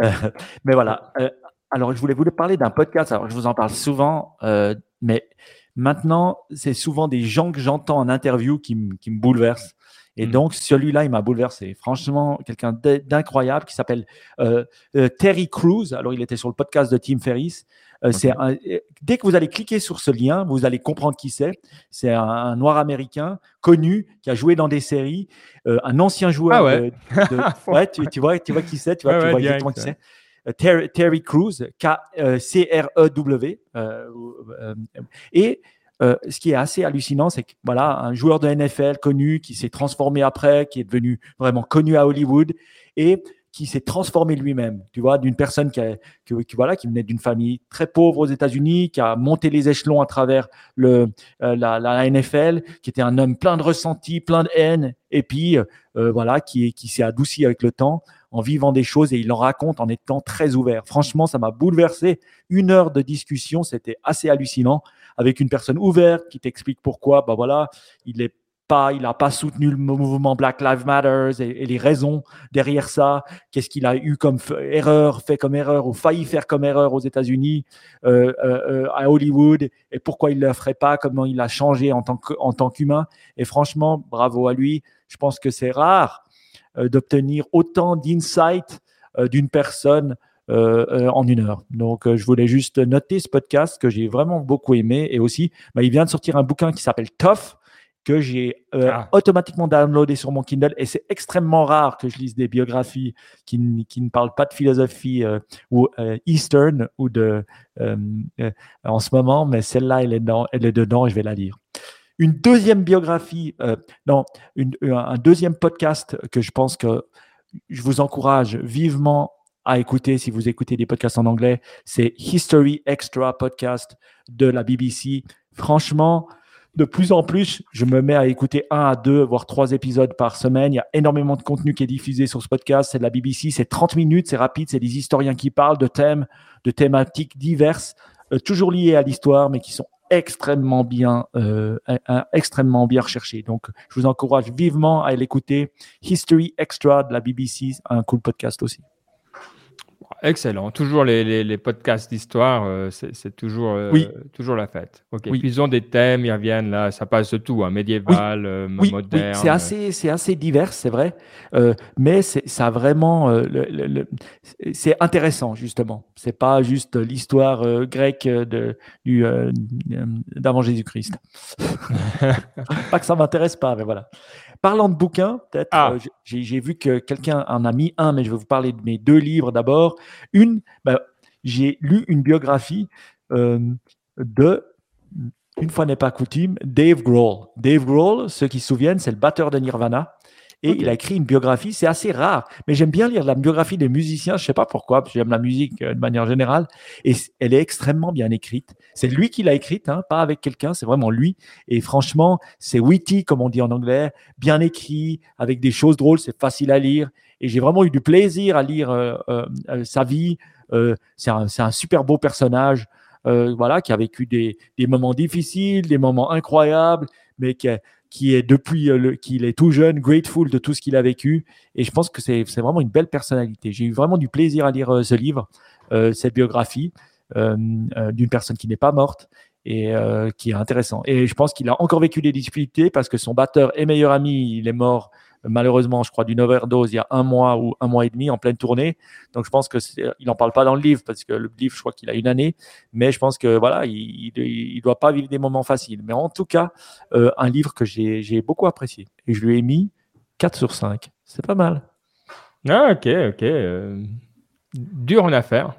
Euh, [laughs] mais voilà. Euh, alors, je voulais vous parler d'un podcast. Alors, je vous en parle souvent, euh, mais maintenant, c'est souvent des gens que j'entends en interview qui me bouleversent. Et Mm. donc, celui-là, il m'a bouleversé. Franchement, quelqu'un d'incroyable qui s'appelle euh, euh, Terry Crews. Alors, il était sur le podcast de Tim Ferriss. Euh, c'est un- dès que vous allez cliquer sur ce lien, vous allez comprendre qui c'est. C'est un, un noir américain connu qui a joué dans des séries, un ancien joueur. Ah ouais. de- de- [laughs] ouais, tu, tu vois, tu vois qui c'est, tu vois, tu ouais, vois exactement qui c'est. Terry, Terry Crews, K-C-R-E-W. euh, euh, et euh, ce qui est assez hallucinant, c'est que voilà, un joueur de NFL connu qui s'est transformé après, qui est devenu vraiment connu à Hollywood et qui s'est transformé lui-même, tu vois, d'une personne qui, a- qui, voilà, qui venait d'une famille très pauvre aux États-Unis, qui a monté les échelons à travers le, euh, la, la NFL, qui était un homme plein de ressenti, plein de haine, et puis euh, voilà, qui, qui s'est adouci avec le temps en vivant des choses et il en raconte en étant très ouvert. Franchement, ça m'a bouleversé. Une heure de discussion, c'était assez hallucinant avec une personne ouverte qui t'explique pourquoi, bah voilà, il est pas, il n'a pas soutenu le mouvement Black Lives Matter et, les raisons derrière ça. Qu'est-ce qu'il a eu comme erreur, fait comme erreur ou failli faire comme erreur aux États-Unis, euh, euh, euh, à Hollywood et pourquoi il ne le ferait pas, comment il a changé en tant qu'humain. Et franchement, bravo à lui. Je pense que c'est rare d'obtenir autant d'insight euh, d'une personne en une heure. Donc, euh, je voulais juste noter ce podcast que j'ai vraiment beaucoup aimé. Et aussi, bah, il vient de sortir un bouquin qui s'appelle Tough, que j'ai euh, Ah. automatiquement downloadé sur mon Kindle. Et c'est extrêmement rare que je lise des biographies qui, qui ne parlent pas de philosophie euh, ou euh, Eastern ou de euh, euh, en ce moment, mais celle-là, elle est, dans, elle est dedans et je vais la lire. Une deuxième biographie, euh, non, une- un deuxième podcast que je pense que je vous encourage vivement à écouter si vous écoutez des podcasts en anglais, c'est History Extra podcast de la BBC. Franchement, de plus en plus, je me mets à écouter un à deux, voire trois épisodes par semaine. Il y a énormément de contenu qui est diffusé sur ce podcast. C'est de la BBC, c'est 30 minutes, c'est rapide, c'est des historiens qui parlent de thèmes, de thématiques diverses, euh, toujours liées à l'histoire, mais qui sont extrêmement bien, euh, extrêmement bien recherchés. Donc, je vous encourage vivement à l'écouter. History Extra de la BBC, un cool podcast aussi. Excellent. Toujours les, les, podcasts d'histoire, euh, c'est toujours, euh, toujours la fête. Ok. Oui. ils ont des thèmes, ils reviennent là, ça passe de tout, hein, médiéval, euh, moderne. c'est assez, c'est assez divers, c'est vrai, mais ça a vraiment, le, c'est intéressant justement. C'est pas juste l'histoire grecque de, du, d'avant Jésus-Christ. [laughs] pas que ça m'intéresse pas, mais voilà. Parlant de bouquins, peut-être, ah. euh, j'ai vu que quelqu'un en a mis un, mais je vais vous parler de mes deux livres d'abord. Une, ben, j'ai lu une biographie euh, de, une fois n'est pas coutume, Dave Grohl. Dave Grohl, ceux qui se souviennent, c'est le batteur de Nirvana. Et il a écrit une biographie, c'est assez rare, mais j'aime bien lire la biographie des musiciens, je ne sais pas pourquoi, parce que j'aime la musique euh, de manière générale, et elle est extrêmement bien écrite. C'est lui qui l'a écrite, hein, pas avec quelqu'un, c'est vraiment lui. Et franchement, c'est witty, comme on dit en anglais, bien écrit, avec des choses drôles, c'est facile à lire. Et j'ai vraiment eu du plaisir à lire euh, euh, sa vie. c'est un, un, super beau personnage. voilà, qui a vécu des, des, moments difficiles, des moments incroyables, mais qui a, qui est depuis euh, qu'il est tout jeune, grateful de tout ce qu'il a vécu. Et je pense que c'est vraiment une belle personnalité. J'ai eu vraiment du plaisir à lire euh, ce livre, euh, cette biographie d'une personne qui n'est pas morte et qui est intéressant. Et je pense qu'il a encore vécu des difficultés parce que son batteur et meilleur ami, il est mort malheureusement, je crois, d'une overdose il y a un mois ou un mois et demi en pleine tournée. Donc, je pense que il n'en parle pas dans le livre parce que le livre, je crois qu'il a une année. Mais je pense que voilà, il ne doit pas vivre des moments faciles. Mais en tout cas, euh, un livre que j'ai beaucoup apprécié. Et je lui ai mis 4 sur 5. C'est pas mal. Ah, ok, ok. Euh, dur en affaire.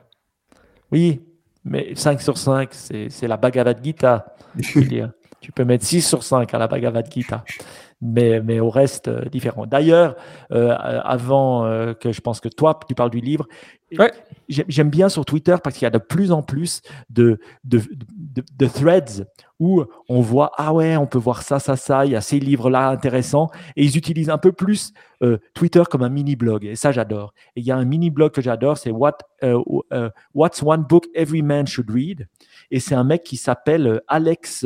Oui, mais 5 sur 5, c'est la Bhagavad Gita. Tu peux mettre 6 sur 5 à la Bhagavad Gita mais, mais au reste euh, différent. D'ailleurs, euh, avant euh, que je pense que toi, tu parles du livre, j'aime bien sur Twitter parce qu'il y a de plus en plus de, de, de, threads où on voit, ah ouais, on peut voir ça, ça, ça, il y a ces livres-là intéressants, et ils utilisent un peu plus Twitter comme un mini-blog, et ça j'adore. Et il y a un mini-blog que j'adore, c'est What, What's One Book Every Man Should Read, et c'est un mec qui s'appelle Alex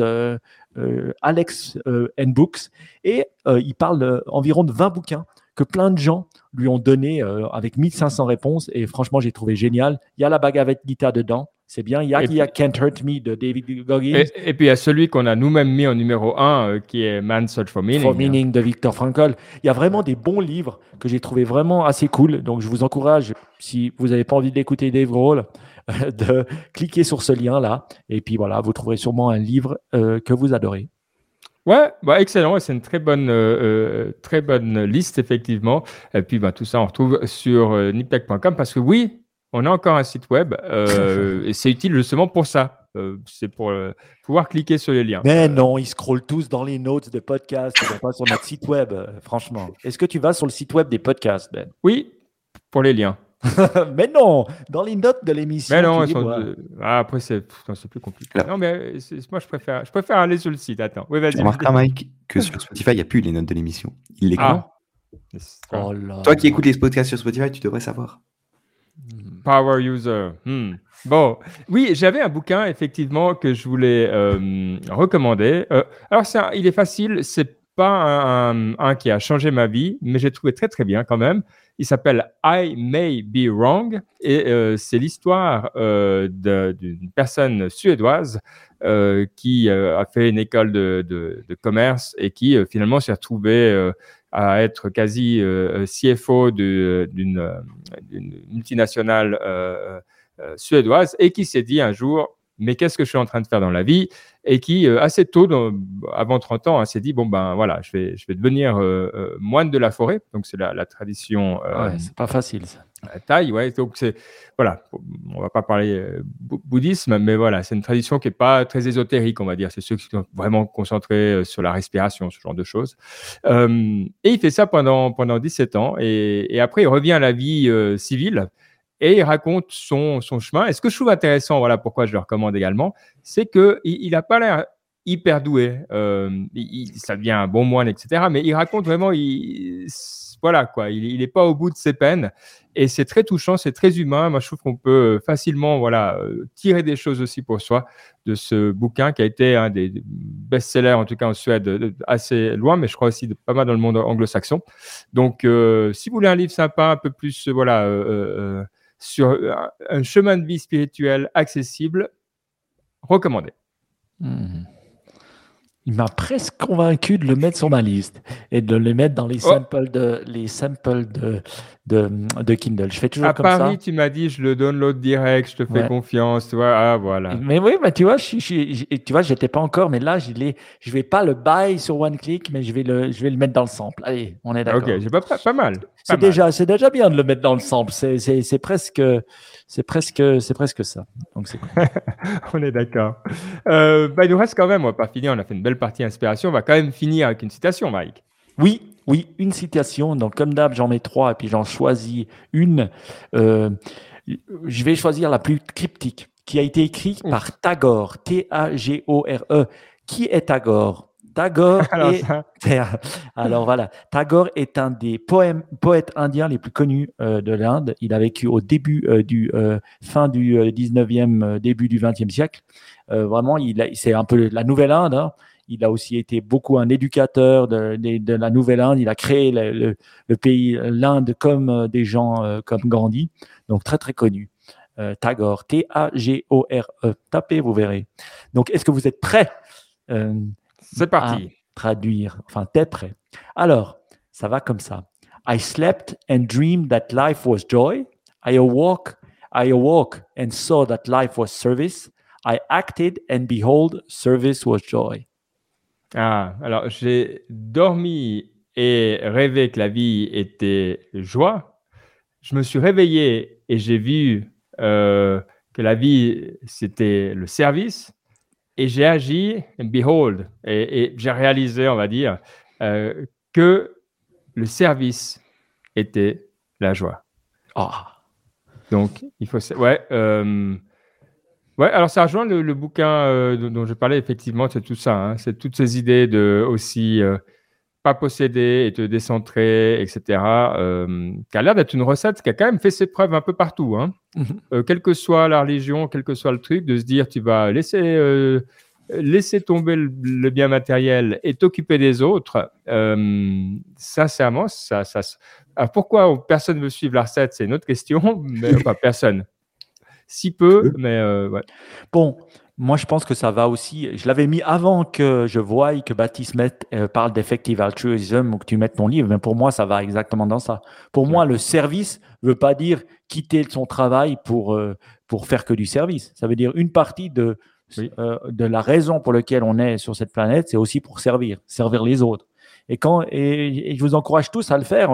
Alex euh, N. Books, et euh, il parle environ de 20 bouquins que plein de gens lui ont donné avec 1500 réponses, et franchement, j'ai trouvé génial. Il y a la Bhagavad Gita dedans, c'est bien. Il y a, il y a Can't Hurt Me de David Goggins. Et, puis il y a celui qu'on a nous-mêmes mis en numéro 1, qui est Man's Search for Meaning. For Meaning de Viktor Frankl. Il y a vraiment des bons livres que j'ai trouvé vraiment assez cool. Donc je vous encourage, si vous n'avez pas envie d'écouter Dave Grohl, [laughs] de cliquer sur ce lien-là. Et puis voilà, vous trouverez sûrement un livre euh, que vous adorez. Ouais, bah excellent. C'est une très bonne, euh, euh, très bonne liste, effectivement. Et puis, bah, tout ça, on retrouve sur euh, niptech.com parce que oui, on a encore un site web [laughs] et c'est utile justement pour ça. c'est pour pouvoir cliquer sur les liens. Mais non, ils scrollent tous dans les notes de podcasts, ils vont pas sur notre site web, franchement. Est-ce que tu vas sur le site web des podcasts, Ben? Oui, pour les liens. [laughs] mais non, dans les notes de l'émission. Mais non, ah, après, c'est plus compliqué. Non, mais moi, je préfère, je préfère aller sur le site. Attends. Oui, vas-y. Remarque, Mike, que [laughs] sur Spotify, il n'y a plus les notes de l'émission. Il les ah. Oh Toi qui écoutes les podcasts sur Spotify, tu devrais savoir. Power user. Hmm. Bon, oui, j'avais un bouquin effectivement que je voulais euh, recommander. Euh, alors, il est facile, c'est pas un, un, qui a changé ma vie, mais j'ai trouvé très très bien quand même. Il s'appelle I May Be Wrong et euh, c'est l'histoire euh, d'une personne suédoise euh, qui a fait une école de, de, de commerce et qui finalement s'est retrouvée à être quasi CFO d'une multinationale suédoise et qui s'est dit un jour mais qu'est-ce que je suis en train de faire dans la vie Et qui, euh, assez tôt, avant 30 ans, hein, s'est dit, bon, ben voilà, je vais, je vais devenir euh, euh, moine de la forêt. Donc, c'est la, tradition. ouais, c'est pas facile, ça. Taille, ouais. Donc, c'est, voilà, on va pas parler bouddhisme, mais voilà, c'est une tradition qui est pas très ésotérique, on va dire. C'est ceux qui sont vraiment concentrés sur la respiration, ce genre de choses. et il fait ça pendant, pendant 17 ans. Et, et après, il revient à la vie civile et il raconte son, son chemin. Et ce que je trouve intéressant, voilà pourquoi je le recommande également, c'est qu'il n'a il pas l'air hyper doué. ça devient un bon moine, etc. Mais il raconte vraiment, il, voilà quoi, il n'est pas au bout de ses peines. Et c'est très touchant, c'est très humain. Moi, je trouve qu'on peut facilement voilà, tirer des choses aussi pour soi de ce bouquin qui a été un des best-sellers, en tout cas en Suède, assez loin, mais je crois aussi pas mal dans le monde anglo-saxon. Donc, si vous voulez un livre sympa, un peu plus voilà, sur un chemin de vie spirituel accessible, recommandé. Mmh. Il m'a presque convaincu de le mettre sur ma liste et de le mettre dans les oh. samples de les samples de, de, de Kindle. Je fais toujours à comme Paris, tu m'as dit je le download direct, je te fais confiance, tu vois. Ah voilà. Mais oui, mais tu vois, je, je, tu vois, j'étais pas encore, mais là, je ne je vais pas le buy sur one click, mais je vais le, je vais le mettre dans le sample. Allez, on est d'accord. Ok, j'ai pas, pas, mal. C'est déjà, c'est déjà bien de le mettre dans le sample. C'est presque, c'est presque, c'est presque ça. Donc c'est [laughs] on est d'accord. Euh, bah, il nous reste quand même, on va pas finir, on a fait une belle partie inspiration, on va quand même finir avec une citation, Mike. Oui, oui, une citation. Donc comme d'hab, j'en mets trois et puis j'en choisis une. Euh, je vais choisir la plus cryptique, qui a été écrite par Tagore, T-A-G-O-R-E. Qui est Tagore? Tagore [laughs] alors, est... [laughs] alors voilà, Tagore est un des poèmes, poètes indiens les plus connus euh, de l'Inde. Il a vécu au début euh, du euh, fin du 19e, début du 20e siècle. vraiment, il c'est un peu la nouvelle Inde. Hein. Il a aussi été beaucoup un éducateur de, de, la Nouvelle-Inde. Il a créé le, le, pays, l'Inde, comme des gens comme Gandhi. Donc très très connu. Tagore, T-A-G-O-R-E. Tapez, vous verrez. Donc, est-ce que vous êtes prêts c'est parti. Traduire. Enfin, t'es prêt. Alors, ça va comme ça. I slept and dreamed that life was joy. I awoke, I awoke and saw that life was service. I acted and behold, service was joy. Ah, alors j'ai dormi et rêvé que la vie était joie. Je me suis réveillé et j'ai vu euh, que la vie c'était le service et j'ai agi, behold, et, j'ai réalisé, on va dire, euh, que le service était la joie. Ah. Donc, il faut. Ouais. Euh, ouais, alors ça rejoint le, bouquin euh, dont, je parlais, effectivement, c'est tout ça. Hein. c'est toutes ces idées de aussi pas posséder et te décentrer, etc., euh, qui a l'air d'être une recette qui a quand même fait ses preuves un peu partout. Hein. Mhm. Euh, quelle que soit la religion, quel que soit le truc, de se dire tu vas laisser, euh, laisser tomber le, bien matériel et t'occuper des autres, sincèrement, ça, ça, alors pourquoi personne ne veut suivre la recette, c'est une autre question, mais enfin, personne. Si peu, mais ouais. Bon, moi, je pense que ça va aussi. Je l'avais mis avant que je voie que Baptiste mette, euh, parle d'effective altruism ou que tu mettes ton livre, mais pour moi, ça va exactement dans ça. Pour moi, le service ne veut pas dire quitter son travail pour, euh, pour faire que du service. Ça veut dire une partie de, euh, de la raison pour laquelle on est sur cette planète, c'est aussi pour servir, servir les autres. Et, quand, et, je vous encourage tous à le faire.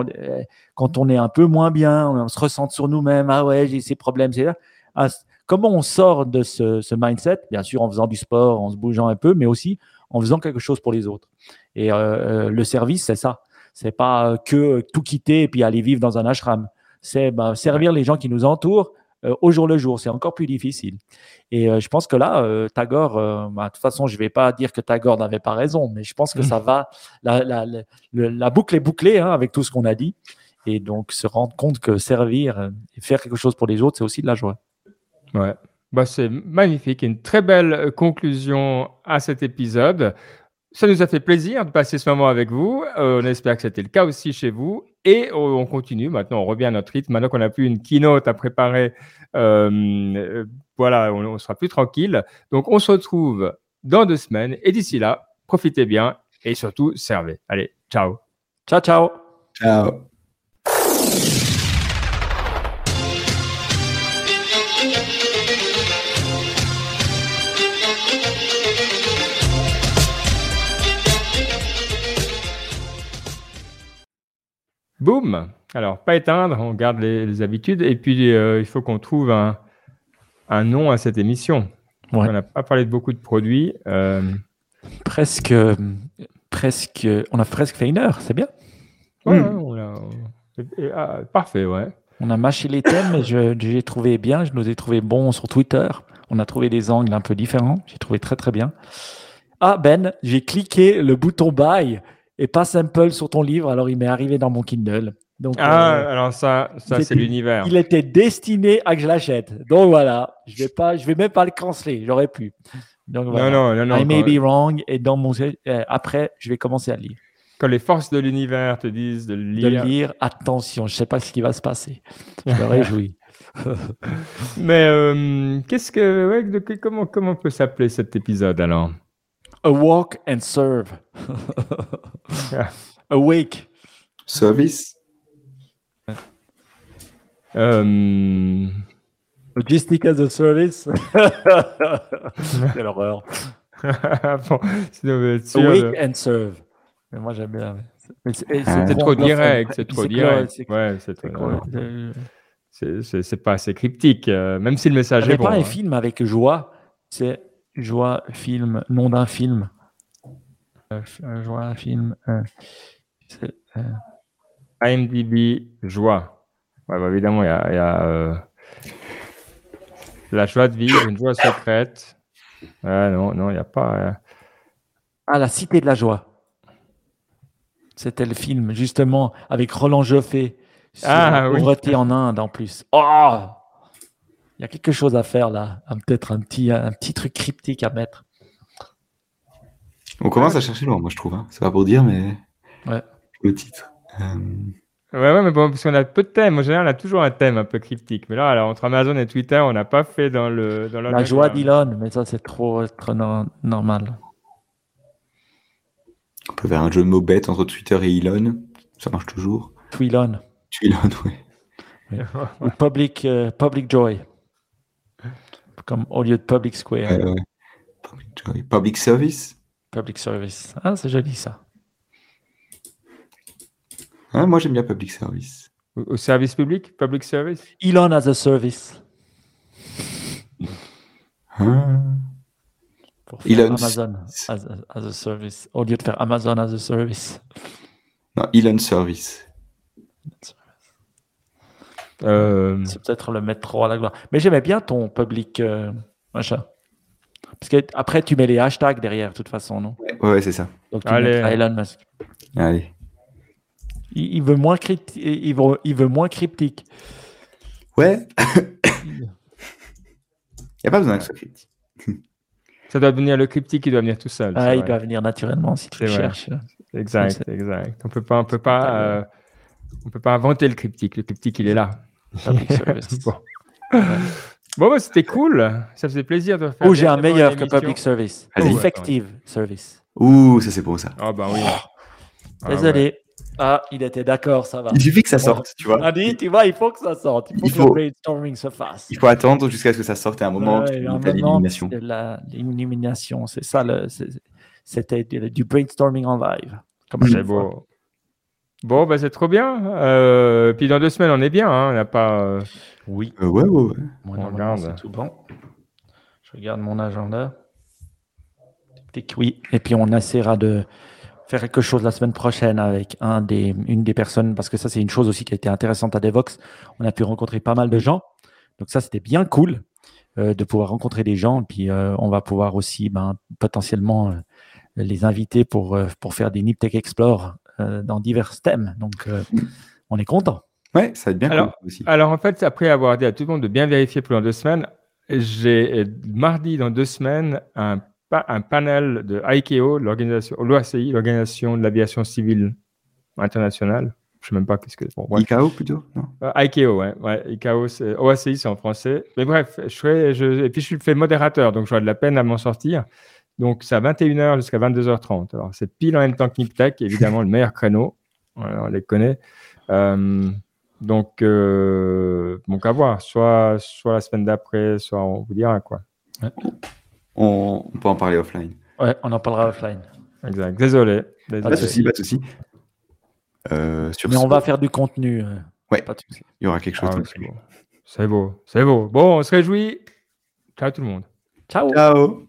Quand on est un peu moins bien, on se ressent sur nous-mêmes, ah ouais, j'ai ces problèmes, c'est là. Comment on sort de ce, mindset? Bien sûr, en faisant du sport, en se bougeant un peu, mais aussi en faisant quelque chose pour les autres. Et euh, euh, le service, c'est ça. C'est pas que tout quitter et puis aller vivre dans un ashram. C'est bah, servir les gens qui nous entourent euh, au jour le jour. C'est encore plus difficile. Et je pense que là, Tagore, bah, de toute façon, je ne vais pas dire que Tagore n'avait pas raison, mais je pense que ça va. La, boucle est bouclée hein, avec tout ce qu'on a dit. Et donc, se rendre compte que servir et faire quelque chose pour les autres, c'est aussi de la joie. Ouais. Bah, c'est magnifique. Une très belle euh, conclusion à cet épisode. Ça nous a fait plaisir de passer ce moment avec vous. Euh, on espère que c'était le cas aussi chez vous. Et on continue. Maintenant, on revient à notre rythme. Maintenant qu'on n'a plus une keynote à préparer, euh, voilà, on, on, sera plus tranquille. Donc, on se retrouve dans deux semaines. Et d'ici là, profitez bien et surtout, servez. Allez, ciao. Ciao, ciao. Ciao. Boum Alors, pas éteindre, on garde les, habitudes. Et puis, euh, il faut qu'on trouve un, nom à cette émission. On n'a pas parlé de beaucoup de produits. Euh, presque, presque, on a presque fait une heure, c'est bien. Ah, parfait, ouais. On a mâché les thèmes, mais je, j'ai trouvé bien. Je nous ai trouvé bons sur Twitter. On a trouvé des angles un peu différents. J'ai trouvé très, très bien. Ah Ben, j'ai cliqué le bouton buy et pas simple sur ton livre, alors il m'est arrivé dans mon Kindle. Donc, Ah, euh, alors ça, ça c'est l'univers. il était destiné à que je l'achète. Donc voilà, je vais pas, je vais même pas le canceler, j'aurais pu. Donc voilà. Non, non, non, non. I may be wrong et dans mon euh, après, je vais commencer à lire. quand les forces de l'univers te disent de De lire. lire, attention, je sais pas ce qui va se passer. Je me réjouis. [laughs] [laughs] Mais euh, qu'est-ce que, ouais, de- que- comment, comment peut s'appeler cet épisode alors? A walk and serve. [laughs] Awake. Service Euh, Logistic as a service. [laughs] Quelle horreur. [laughs] bon, sinon, sûr Awake and serve. Mais moi j'aime bien. Mais et Ah. Trop direct, c'est trop direct. c'est- Ouais, c'est euh, pas assez cryptique, euh, même si le message est bon. pas un hein. film avec joie. C'est joie, film, nom d'un film. Euh, joie, film. euh, euh, IMDb, joie. Ouais, bah, évidemment, il y a, il y a, la joie de vivre, une joie secrète. Non, non, il n'y a pas. Ah, La Cité de la Joie. C'était le film, justement, avec Roland Joffé. Sur Ah, la oui. pauvreté en Inde, en plus. Oh Il y a quelque chose à faire là. Peut-être un petit, un petit truc cryptique à mettre. On commence à chercher loin, moi je trouve. Hein. C'est pas pour dire, mais Ouais. le titre. Euh, Ouais, ouais, mais bon, parce qu'on a peu de thèmes. En général, on a toujours un thème un peu cryptique. Mais là, alors, entre Amazon et Twitter, on n'a pas fait dans le. Dans La joie d'Elon, mais ça, c'est trop, trop no- normal. on peut faire un jeu de mots bête entre Twitter et Elon. Ça marche toujours. Twilon. Tu Elon, [laughs] ouais. Ou public, euh, public Joy. Comme au lieu de Public Square. Ouais, ouais. Public, service Public Service. Ah, c'est joli ça. Hein, Moi j'aime bien public service. Au, au service public, public service? Elon as a service. Hein? Pour faire Elon Amazon as a, as a service. Au lieu de faire Amazon as a service. non, Elon service. Euh, C'est peut-être le mettre trop à la gloire. Mais j'aimais bien ton public euh, machin. Parce que après, tu mets les hashtags derrière, de toute façon, non? Ouais, ouais, c'est ça. Donc tu Allez. Elon Musk. Allez. Il, il veut moins crypti- il veut, il veut moins cryptique. Ouais. Il n'y a pas besoin que ce soit cryptique. ça doit devenir le cryptique qui doit venir tout seul. Ah, il vrai. doit venir naturellement si tu le cherches. Exact, exact. On peut pas, on peut pas, euh, on peut pas inventer le cryptique. Le cryptique, il est là. [laughs] Public [laughs] service. bon, bon bah, c'était cool. Ça faisait plaisir de faire. Ou j'ai un meilleur que public service. Effective service. Ouh, ça c'est bon ça. Ah bah oui. Ah, Désolé. Ah, il était d'accord, ça va. Il suffit que ça sorte, tu vois. On a dit, tu vois, il faut que ça sorte. Il faut Il que faut- le brainstorming se fasse. Il faut attendre jusqu'à ce que ça sorte à un moment Ouais, moment, l'élimination. c'est ça. le- C'était du, brainstorming en live. Comme fois. beau. Bon, bah, c'est trop bien. Euh, puis dans deux semaines, on est bien. hein. On n'a pas. euh, Oui. Euh, ouais, ouais, ouais. Moi, On normalement, regarde. c'est tout bon. Je regarde mon agenda. Tic, Oui. Et puis, on essaiera de faire quelque chose la semaine prochaine avec un des, une des personnes, parce que ça, c'est une chose aussi qui a été intéressante à Devox. On a pu rencontrer pas mal de gens. Donc, ça, c'était bien cool euh, de pouvoir rencontrer des gens. Puis, euh, on va pouvoir aussi ben, potentiellement euh, les inviter pour, euh, pour faire des Nip Tech Explore dans divers thèmes. Donc, euh, on est content. Ouais, ça va être bien Alors- cool aussi. Alors, en fait, après avoir dit à tout le monde de bien vérifier pendant deux semaines, j'ai euh, mardi dans deux semaines un, pa- un panel de ICAO, l'organisation, l'OACI, l'organisation de l'aviation civile internationale. Je sais même pas qu'est-ce que. Bon, bref. ICAO plutôt Non? Euh, ICAO, ouais. ouais ICAO, OACI, c'est en français. Mais bref, je serai, je, et puis je suis fait modérateur, donc j'aurai de la peine à m'en sortir. Donc c'est à 21h jusqu'à 22h30. Alors c'est pile en même temps que Niptech, évidemment le meilleur créneau. On les connaît. Euh, donc, euh, donc à voir. Soit, soit la semaine d'après, soit on vous dira quoi. On, on peut en parler offline. Ouais, on en parlera offline. Exact. Désolé. Pas de souci, pas de souci. Euh, sur Mais on va faire du contenu. Ouais. Pas de souci. il y aura quelque chose. Ah, c'est beau. C'est beau. C'est beau. Bon, on se réjouit. Ciao tout le monde. Ciao. Ciao